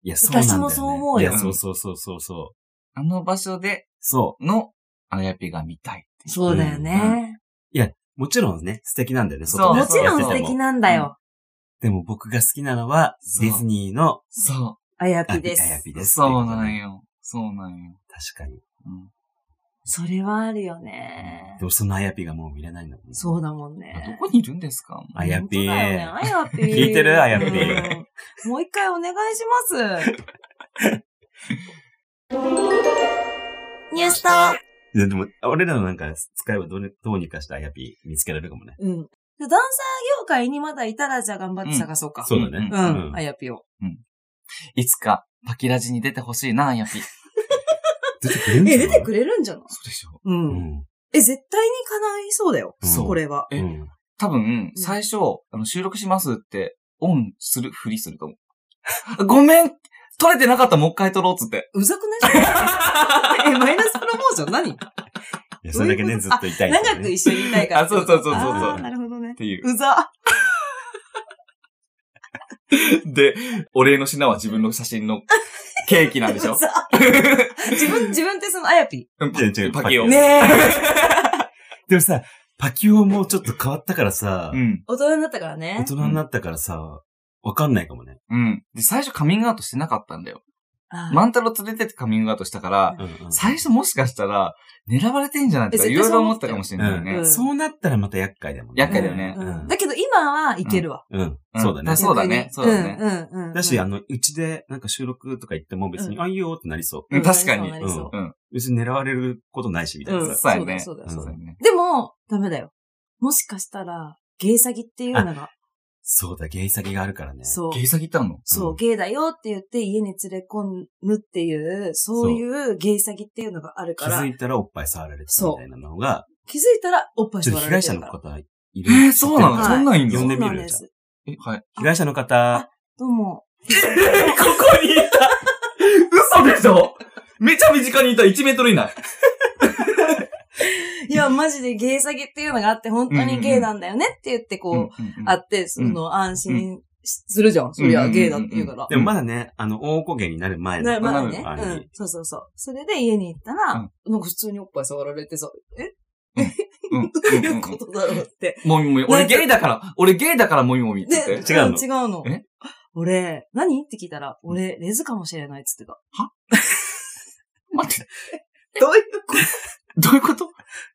いや、そうなんだよ、ね。私もそう思うよいや、そうそうそうそうそう。あの場所でその、あやぴが見たい。そうだよね。う。もちろんね、素敵なんだよね、そうもちろん素敵なんだよ。でも僕が好きなのは、ディズニーの、そあやあぴです。あやぴう。です。そうなんよ。よ。そうなんよ。確かに。うんそれはあるよねで。もそのあやぴがもう見れないんだもんね。そうだもんどね。こにいるんですか？あやぴ本当だよねあやぴ。聞いてる？あやぴうんもう一回お願いします。<laughs> ニュースと、いやでも、俺らのなんか使えばどうにどうにかしてあやぴ見つけられるかもね。うん。でダンサー業界にまだいたらじゃあ頑張って探そうか。そうだね。ううん。うんあやぴを。いつか、パキラジに出てほしいな、あやぴ。出てくれるんじえ、ゃない？出てくれるんじゃない？そうでしょ。う。うんん。え、絶対に叶いそうだよ。そうこれは。えうん多分、最初、あの収録しますって、オンするふりすると思う。<laughs> ごめん撮れてなかったらもう一回撮ろうっつって。うざくない？<laughs> え、マイナスプロモーション？何？いや、それだけね、ずっといたい、長く一緒にいたいから。あそうそうそうそうそうなるほどねっ。ていう。うざ。<laughs> で、お礼の品は自分の写真のケーキなんでしょ？<laughs> 自分、自分ってそのあやぴ。うん違う違うパキオ。ねえ。<laughs> でもさ、パキオもちょっと変わったからさ、うん。大人になったからね大。人になったからさ、わかんないかもね。うん。で、最初カミングアウトしてなかったんだよ。万太郎連れてってカミングアウトしたから、うんうん最初もしかしたら、狙われてんじゃないとかえいろいろ思ったかもしれないよねうん。そうなったらまた厄介だもんね。厄介だよねうんうんだけど今はいけるわ。うん。うんそうだねあ。そうだねそうだねうんうんうん。だし、あの、うちでなんか収録とか行っても別に、うんあ、いいよってなりそう。うん確かにううん。別に狙われることないし、みたいなうんさ。そうやね。そうだよそうだよだよね。でも、ダメだよ。もしかしたら、ゲイ詐欺っていうのが、そうだ、ゲイ詐欺があるからね。そうゲ。イ詐欺ってあんの？そうう、んゲイだよって言って家に連れ込むっていう、そういうゲイ詐欺っていうのがある気から、づいたらおっぱい触られてたみたいなのが、気づいたらおっぱいちょっと被害者触られてるから。の方いる。えー、そうなの？はいそんなんいんの？呼んでみるそうなんです。え、はい。被害者の方、どうも。<laughs> ここにいた嘘でしょ？めちゃ身近にいた1メートル以内。<laughs> いや、マジでゲイ詐欺っていうのがあって、本当にゲイなんだよねって言って、こう、あって、その、安心するじゃん。そりゃ、ゲイだって言うから。でもまだね、あの、大こげになる前の。なまあね。うん。そうそうそう。それで家に行ったら、なんか普通におっぱい触られてさ、え？うんどういうことだろうって。もみもみ。俺ゲイだから、俺ゲイだからもみもみって言って。違うの？ん違うの。え？俺、何？って聞いたら、俺、レズかもしれないっつってた。<laughs> 待って、どういうこどういうこと？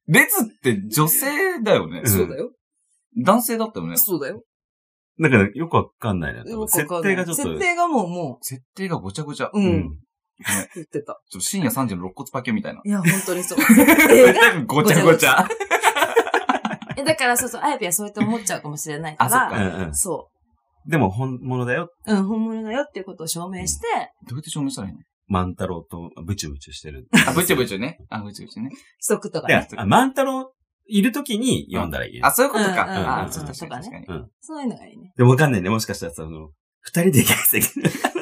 レズって女性だよね。うんそうだよ。男性だったよね。そうだよ。だからよくわかんないな。多分よくわ設かんない定がちょっと。設定がもう、も設定がごちゃごちゃ。う、う、うんん。言ってた。ちょっと深夜3時の肋骨パキュみたいな。いや、本当にそう。<laughs> ごちゃごちゃ。<laughs> え、だからそうそう、あやぴはそうやって思っちゃうかもしれないかあそっら、うんうん。そでも本物だよ。う。うん、本物だよっていうことを証明して、どうやって証明したらいいの？万太郎とブチュブチュしてる。<laughs> あ、ブチュブチュね。あ、ブチュブチュね。ストックとかいやね。、あ万太郎いる時に読んだらいいよ。あ、そういうことか。うんうんあ、うんそう確かに確かに。そういうのがいいね。でもわかんないね。もしかしたらさ、あの、二人で原石。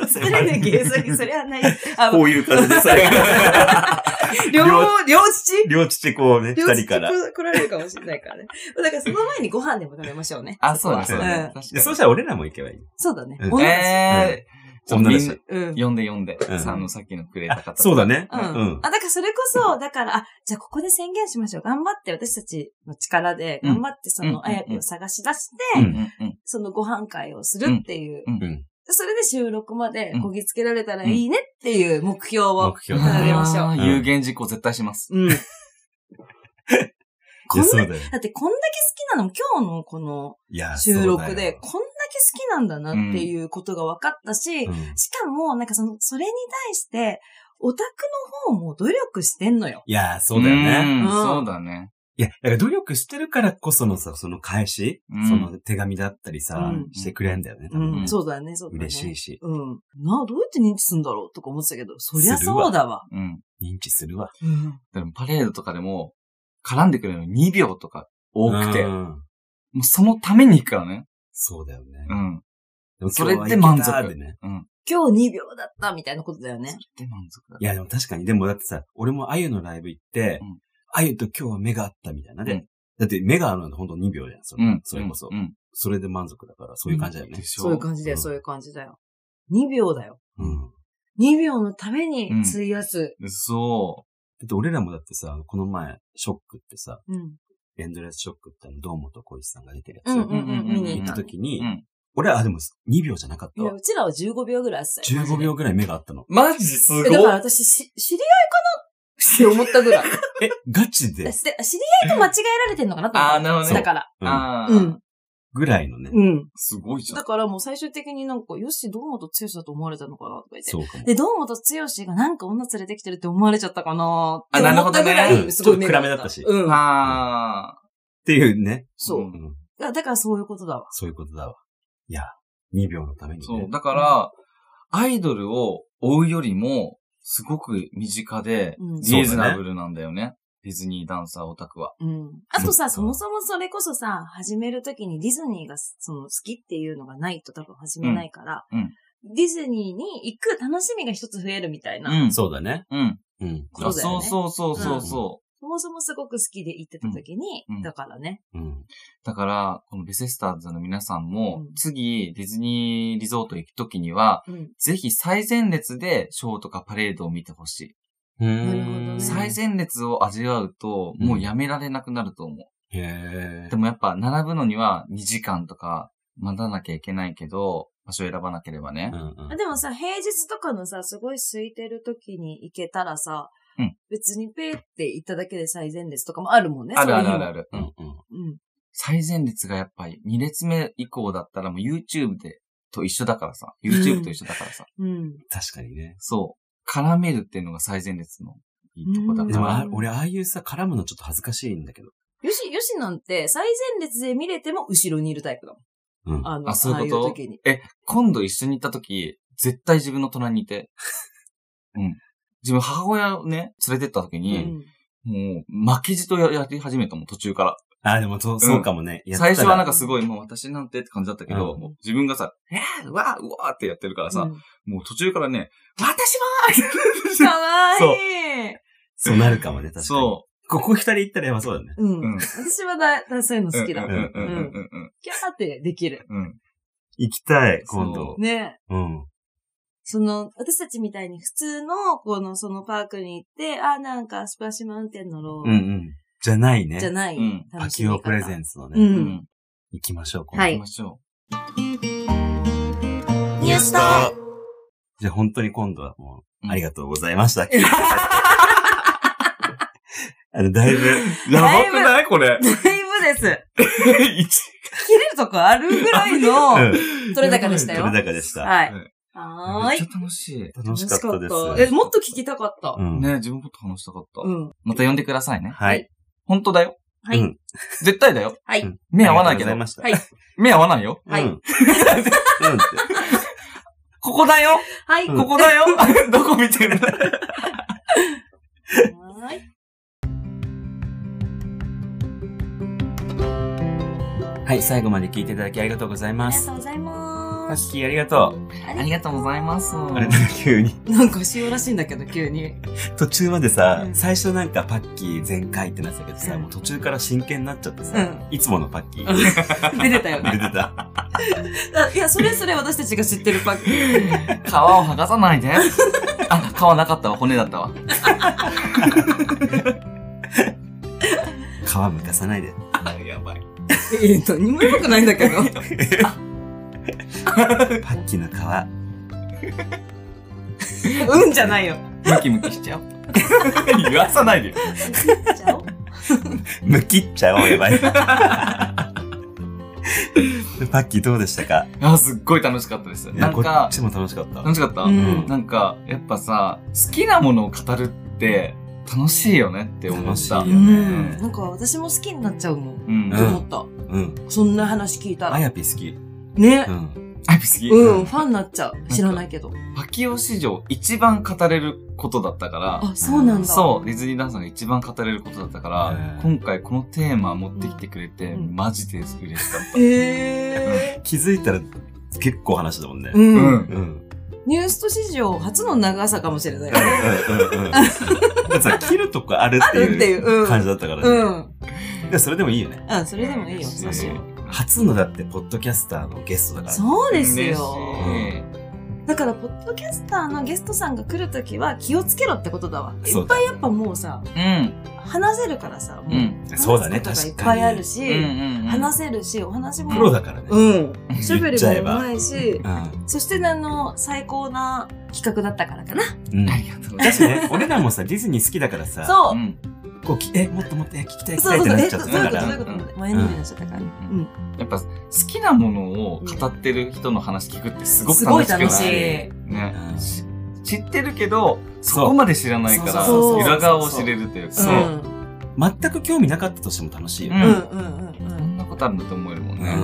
それで原作、それはない。<laughs> あ、こういう感じでさ、<laughs> 両、両父？両父こうね、二人から。来られるかもしれないからね。だからその前にご飯でも食べましょうね。あ、そうだ、そうだね。ん確で、そうかしたら俺らも行けばいい。そうだね。えー、女だしみんなうん。読んで読んで。うんさあの、さっきのくれた方。そうだね。うん。うんあ、だからそれこそ、だから、あ、じゃあここで宣言しましょう。頑張って私たちの力で、うん頑張ってそうんのあやぴを探し出して、うん。そのご飯会をするっていう。うんうん。それで収録までうんこぎつけられたらいいねっていう目標を目標掲げましょう有言実行絶対します。うん。<laughs> こんな、そうだってこんだけ好きなのも今日のこのいや、収録で、こんだけ好きなんだなっていうことが分かったし、うんしかも、なんかその、それに対して、オタクの方も努力してんのよ。いや、そうだよね。んうんそうだね。いや、だから努力してるからこそのさ、その返し、うんその手紙だったりさ、うんしてくれんだよね、多う分ねん、そうだね、そうだね。嬉しいし、うん。な、どうやって認知するんだろうとか思ってたけど、そりゃそうだわ。うん。認知するわ。うん。でもパレードとかでも、絡んでくれるの2秒とか多くて、もうんうそのために行くからね。そうだよね。うん。でもそれで今日は満足でね。今日2秒だったみたいなことだよね。それで満足だ。いや、でも確かに、でもだってさ、俺もあゆのライブ行ってうん、あゆと今日は目があったみたいな。でうん、だって目があるのってほんと2秒じゃん、それうん。それこそう。ん。それで満足だから、そういう感じだよねで。しょそういう感じだよ、うんそういう感じだよ。2秒だよ。うん。2秒のために費やす。でそだって俺らもだってさ、この前、ショックってさ、うん。エンドレスショックってあの、堂本光一さんが出てるやつ。うんうんうん、見に行った。時に、うん俺は、あ、でも2秒じゃなかっいや。うちらは15秒ぐらいあってたよ。15秒ぐらい目があったの。う。マジすごい。えだから私、し、知り合いかなって思ったぐらい。<laughs> え、ガチで？で知り合いと間違えられてんのかなと思った。あーなるほどねだから。うん。ぐらいのね。うん。すごいじゃんだ。からもう最終的になんか、よし、堂本剛だと思われたのかなとか言って。そうかも。で、堂本剛がなんか女連れてきてるって思われちゃったかなって思ったぐらい、うんすごい目がちょっと暗めだったしうん。ああ。っていうね。そう。うんうんだだからそういうことだわ。そういうことだわ。いや、2秒のためにね。そう。だから、アイドルを追うよりも、すごく身近で、うんリーズナブルなんだよね。ディズニーダンサーオタクは。うん。あとさ、そもそもそれこそさ、始めるときにディズニーがその好きっていうのがないと多分始めないから、うんうんディズニーに行く楽しみが一つ増えるみたいな。うん。そうだね。うん。うん。そうだよねそうそうそうそうそそもそもすごく好きで行ってたときに、うんうんだからね。うん。う。だから、このベセスターズの皆さんも、うん次、ディズニーリゾート行くときには、うん。ぜひ最前列でショーとかパレードを見てほしい。なるほどね最前列を味わうと、もうやめられなくなると思う。で。もやっぱ並ぶのには2時間とか待たなきゃいけないけど、場所を選ばなければねう。んうんでもさ、平日とかのさ、すごい空いてる時に行けたらさ、うん別にペーって行っただけで最前列とかもあるもんね。あるあるあるある。うんうんうん。うん。最前列がやっぱり2列目以降だったらもう YouTube でと一緒だからさ。YouTube と一緒だからさ。うん。確かにね。そう。絡めるっていうのが最前列のいいとこだ。でもあ、俺、ああいうさ、絡むのちょっと恥ずかしいんだけど。よし、よしなんて最前列で見れても後ろにいるタイプだもん。うん。あの、あそういうこと？え、今度一緒に行った時、絶対自分の隣にいて。うん。自分母親をね、連れてった時うに、ん。もう、負けじとややり始めたもん、途中から。あ、でもそう、そうかもね。やったら最初はなんかすごい、もう私なんてって感じだったけど、うんもう自分がさ、えー、うわー、うわーってやってるからさ、うんもう途中からね、私もかわそういい。そうなるかもね、確かに。そここ二人行ったらやばそうだね。うん。うん私はだ、だそういうのう。好きだ。うんうんうんうんうんキャーってできる。うん。行きたい、そう今度。ねうん。その、私たちみたいに普通の、この、そのパークに行って、あ、なんかスプラッシュマウンテン乗ろう。うんうん。じゃないね。じゃないうん。パ楽しみ方。キオプレゼンツのうね。うんん。行きましょう、はい行きましょニュでした。じゃあ本当に今度はもう、ありがとうございました。<laughs> あの、だいぶ、<laughs> やばくないこれ。だいぶです。<laughs> 一切れるとこあるぐらいの、うん、取れ高でしたよ。取れ高でした。はいうん。はーいめっち。ゃ楽しい。楽しかったです。え、もっと聞きたかった。うん。ね自分もっと話したかった。うん。また呼んでくださいね。はい。本当だよ。はい。うん絶対だよ。はい。うん目合わないけどありがとうござい。ました。はい目合わないよ。はいうん。うんって。<laughs> ここだよ。はい。うんここだよ。<laughs> どこ見てるの？はーい。はい、最後まで聞いていただきありがとうございあます。りがとうございハます。ッキーありがとう。ありがとうございます。あれ、なんか急に。なんかしようらしいんだけど、急に。途中までさ、うん最初なんかパッキー全開ってなってたけどさ、うんもう途中から真剣になっちゃってさ、うんいつものパッキー出てたよね。<laughs> 出てた。<laughs> あいや、それそれ私たちが知ってるパッキー。<laughs> 皮を剥がさないで。あ、皮なかったわ。骨だったわ。皮むかさないで。あ、やばい。え、何も良くないんだけど。パッキーの皮。うんじゃないよ。ムキムキしちゃう。言わさないでよ。むきっちゃおう、やばい。パッキーどうでしたか？あ、すっごい楽しかったです。いやこなんかっ、ちも楽しかった。楽しかった、うんなんか、やっぱさ、好きなものを語るって楽しいよねって思った。う楽しいよん。ねなんか私も好きになっちゃうもん。うん。って思った。うん。そんな話聞いたあら。やぴ好き。ねう。ん。あ、好き。うん、ファンになっちゃう。知らないけど。パキオ史上一番語れることだったから、あ、そうなんだ。そう、ディズニーダンサーが一番語れることだったから、今回このテーマ持ってきてくれて、うんマジで嬉しかった。へ気づいたら結構話だもんねー。。う。うんん。うん。ニュースト史上初の長さかもしれない。うんうんうん。<laughs> だってさ、切るとこあるっていいうう。うん。感じだったからね。うん。でそれでもいいよね。あ、それでもいいよ。そうしよう。初のだって、ポッドキャスターのゲストだから。そうですよ。いだから、ポッドキャスターのゲストさんが来るときは気をつけろってことだわ。いっぱいやっぱもうさ、うん。話せるからさ、もううん。そうだね、確かに。いっぱいあるうんし、うん。話せるし、お話も。プロだからね。うん。喋りもうまいし、うん。そしてねあの、最高な企画だったからかな。うん。ありがとうございだしね、俺らもさ、ディズニー好きだからさ、そうます。うん。こうき、え、もっともっと、え、聞きたい、聞きそうそう。そう。たいってなっえ、どういうことどういうちゃってたから。こと前のめりになっちゃったから。うん。やっぱ好きなものを語ってる人の話聞くってすごく楽しくない？楽し知ってるけど、そこまで知らないから、裏側を知れるというか。全く興味なかったとしても楽しいよね。うん。うんうんこんなことあるんだと思えるもんね。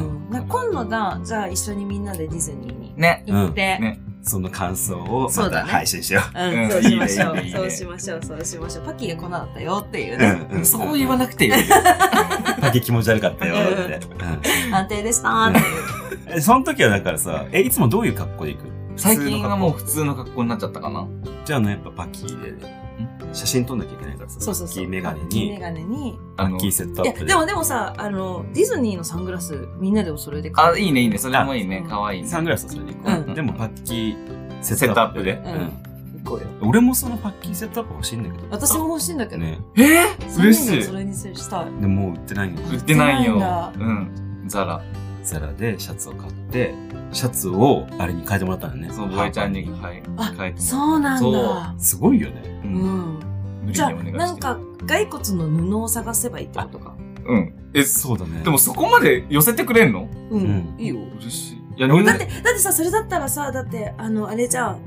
今度が、じゃあ一緒にみんなでディズニーにね。行って、ね。その感想をまた配信しようん、うんそうしましょうそうしましょう。そうしましょう。パッキーがこんなだったよっていうう。ね。う。そう言わなくていい。<laughs> パキ気持ち悪かったよって。安定でしたーっていう。その時はだからさ、え、いつもどういう格好で行く？最近はもうう。普通の格好になっちゃったかな。じゃあね、やっぱパッキーで、写真撮んなきゃいけないからさ、そうそうそう。パッキーメガネパッキーメに、ガネに。あのパッキー、セットアップで。でもでもさ、あの、ディズニーのサングラス、みんなでお揃いで買あ、う。いいね、いいね。それもいいねあ。かわいいね。サングラスはそれで行こう。うんでもパッキーセットアップで？うん。俺もそのパッキーセットアップ欲しいんだけど。私も欲しいんだけど。ね。え？ー三嬉しいそ。れにしたい。でももう売ってないの。売ってないよ。うん。ザラ。ザラでシャツを買って、シャツをあれに変えてもらったのね。そう、ボエちゃんに、ハーはい。あ書いてもらそうなんだ。すごいよね。う。うんじゃあ。なんか、骸骨の布を探せばいいってことか。うん。え、そうだね。でもそこまで寄せてくれんの？ううんん。いいよ。嬉しい。いや、俺だって、だってさ、それだったらさ、だって、あの、あれじゃん。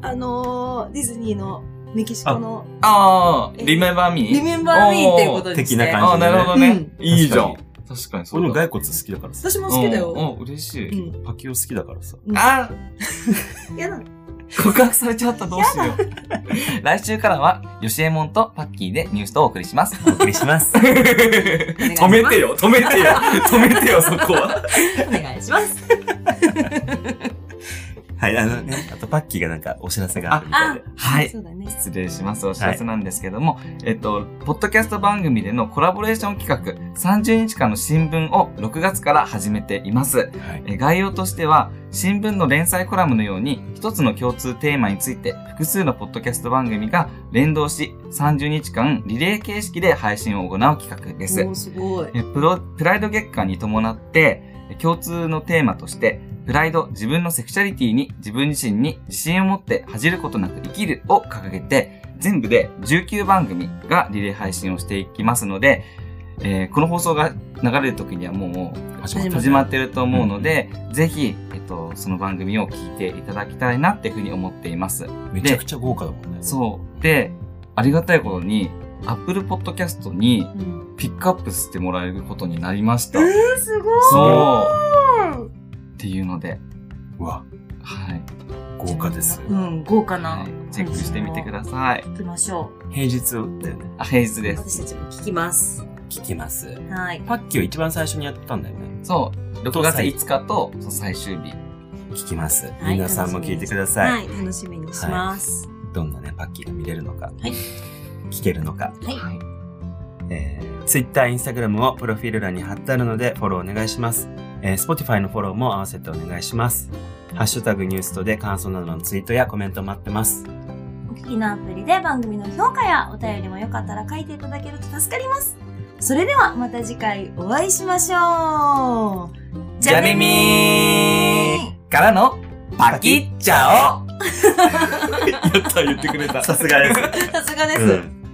あのー、ディズニーのメキシコの、ああ、え？リメンバーミー？リメンバーミーっていうことにして。的な感じああ、なるほどね。うんいいじゃん確。確かにそうだ。俺も骸骨好きだからさ。私も好きだよ。うん、うん嬉しうい。ん。パキオ好きだからさ。あやだ。<laughs> 告白されちゃった、どうしよう。来週からは、ヨシエモンとパッキーでニュースとお送りします。お送りします。<laughs> 止めてよ、止めてよ、止めてよ、そこは。お願いします。はい、あのね、あとパッキーがなんかお知らせがあるみたいで。はいね。失礼します。お知らせなんですけども、えっと、ポッドキャスト番組でのコラボレーション企画、30日間の新聞を6月から始めています。はい。え概要としては、新聞の連載コラムのように、一つの共通テーマについて、複数のポッドキャスト番組が連動し、30日間リレー形式で配信を行う企画です。すごい。えプロ、プライド月間に伴って、共通のテーマとして、プライド、自分のセクシャリティに自分自身に自信を持って恥じることなく生きるを掲げて、全部で19番組がリレー配信をしていきますので、えーこの放送が流れる時にはもう始まってると思うので、ぜひ、えっと、その番組を聞いていただきたいなっていうふうに思っています。めちゃくちゃ豪華だもんね。そう。で、ありがたいことに、Apple Podcast にうん。ピックアップしてもらえることになりました。えー、すごいそう。っていうので、うわ、はい。豪華です。うん、豪華なはい。チェックしてみてください。行きましょ平日だよね。あ、平日う。です。私たちも聞きます。聞きます。はい。パッキーを一番最初にやったんだよね。そう。6月5日と最終日。聞きます。はい皆さんも聞いてください。はい、楽しみにします。どんなね、パッキーが見れるのか。はい聞けるのか。はい。はい。えー、Twitter、Instagram をプロフィール欄に貼ってあるのでフォローお願いします。えー、Spotify のフォローも合わせてお願いします。ハッシュタグニュースとで感想などのツイートやコメント待ってます。お聞きのアプリで番組の評価やお便りもよかったら書いていただけると助かります。それではまた次回お会いしましょう。じゃめみーからのパキッチャオやった、言ってくれた。さすがです。さすがです。うん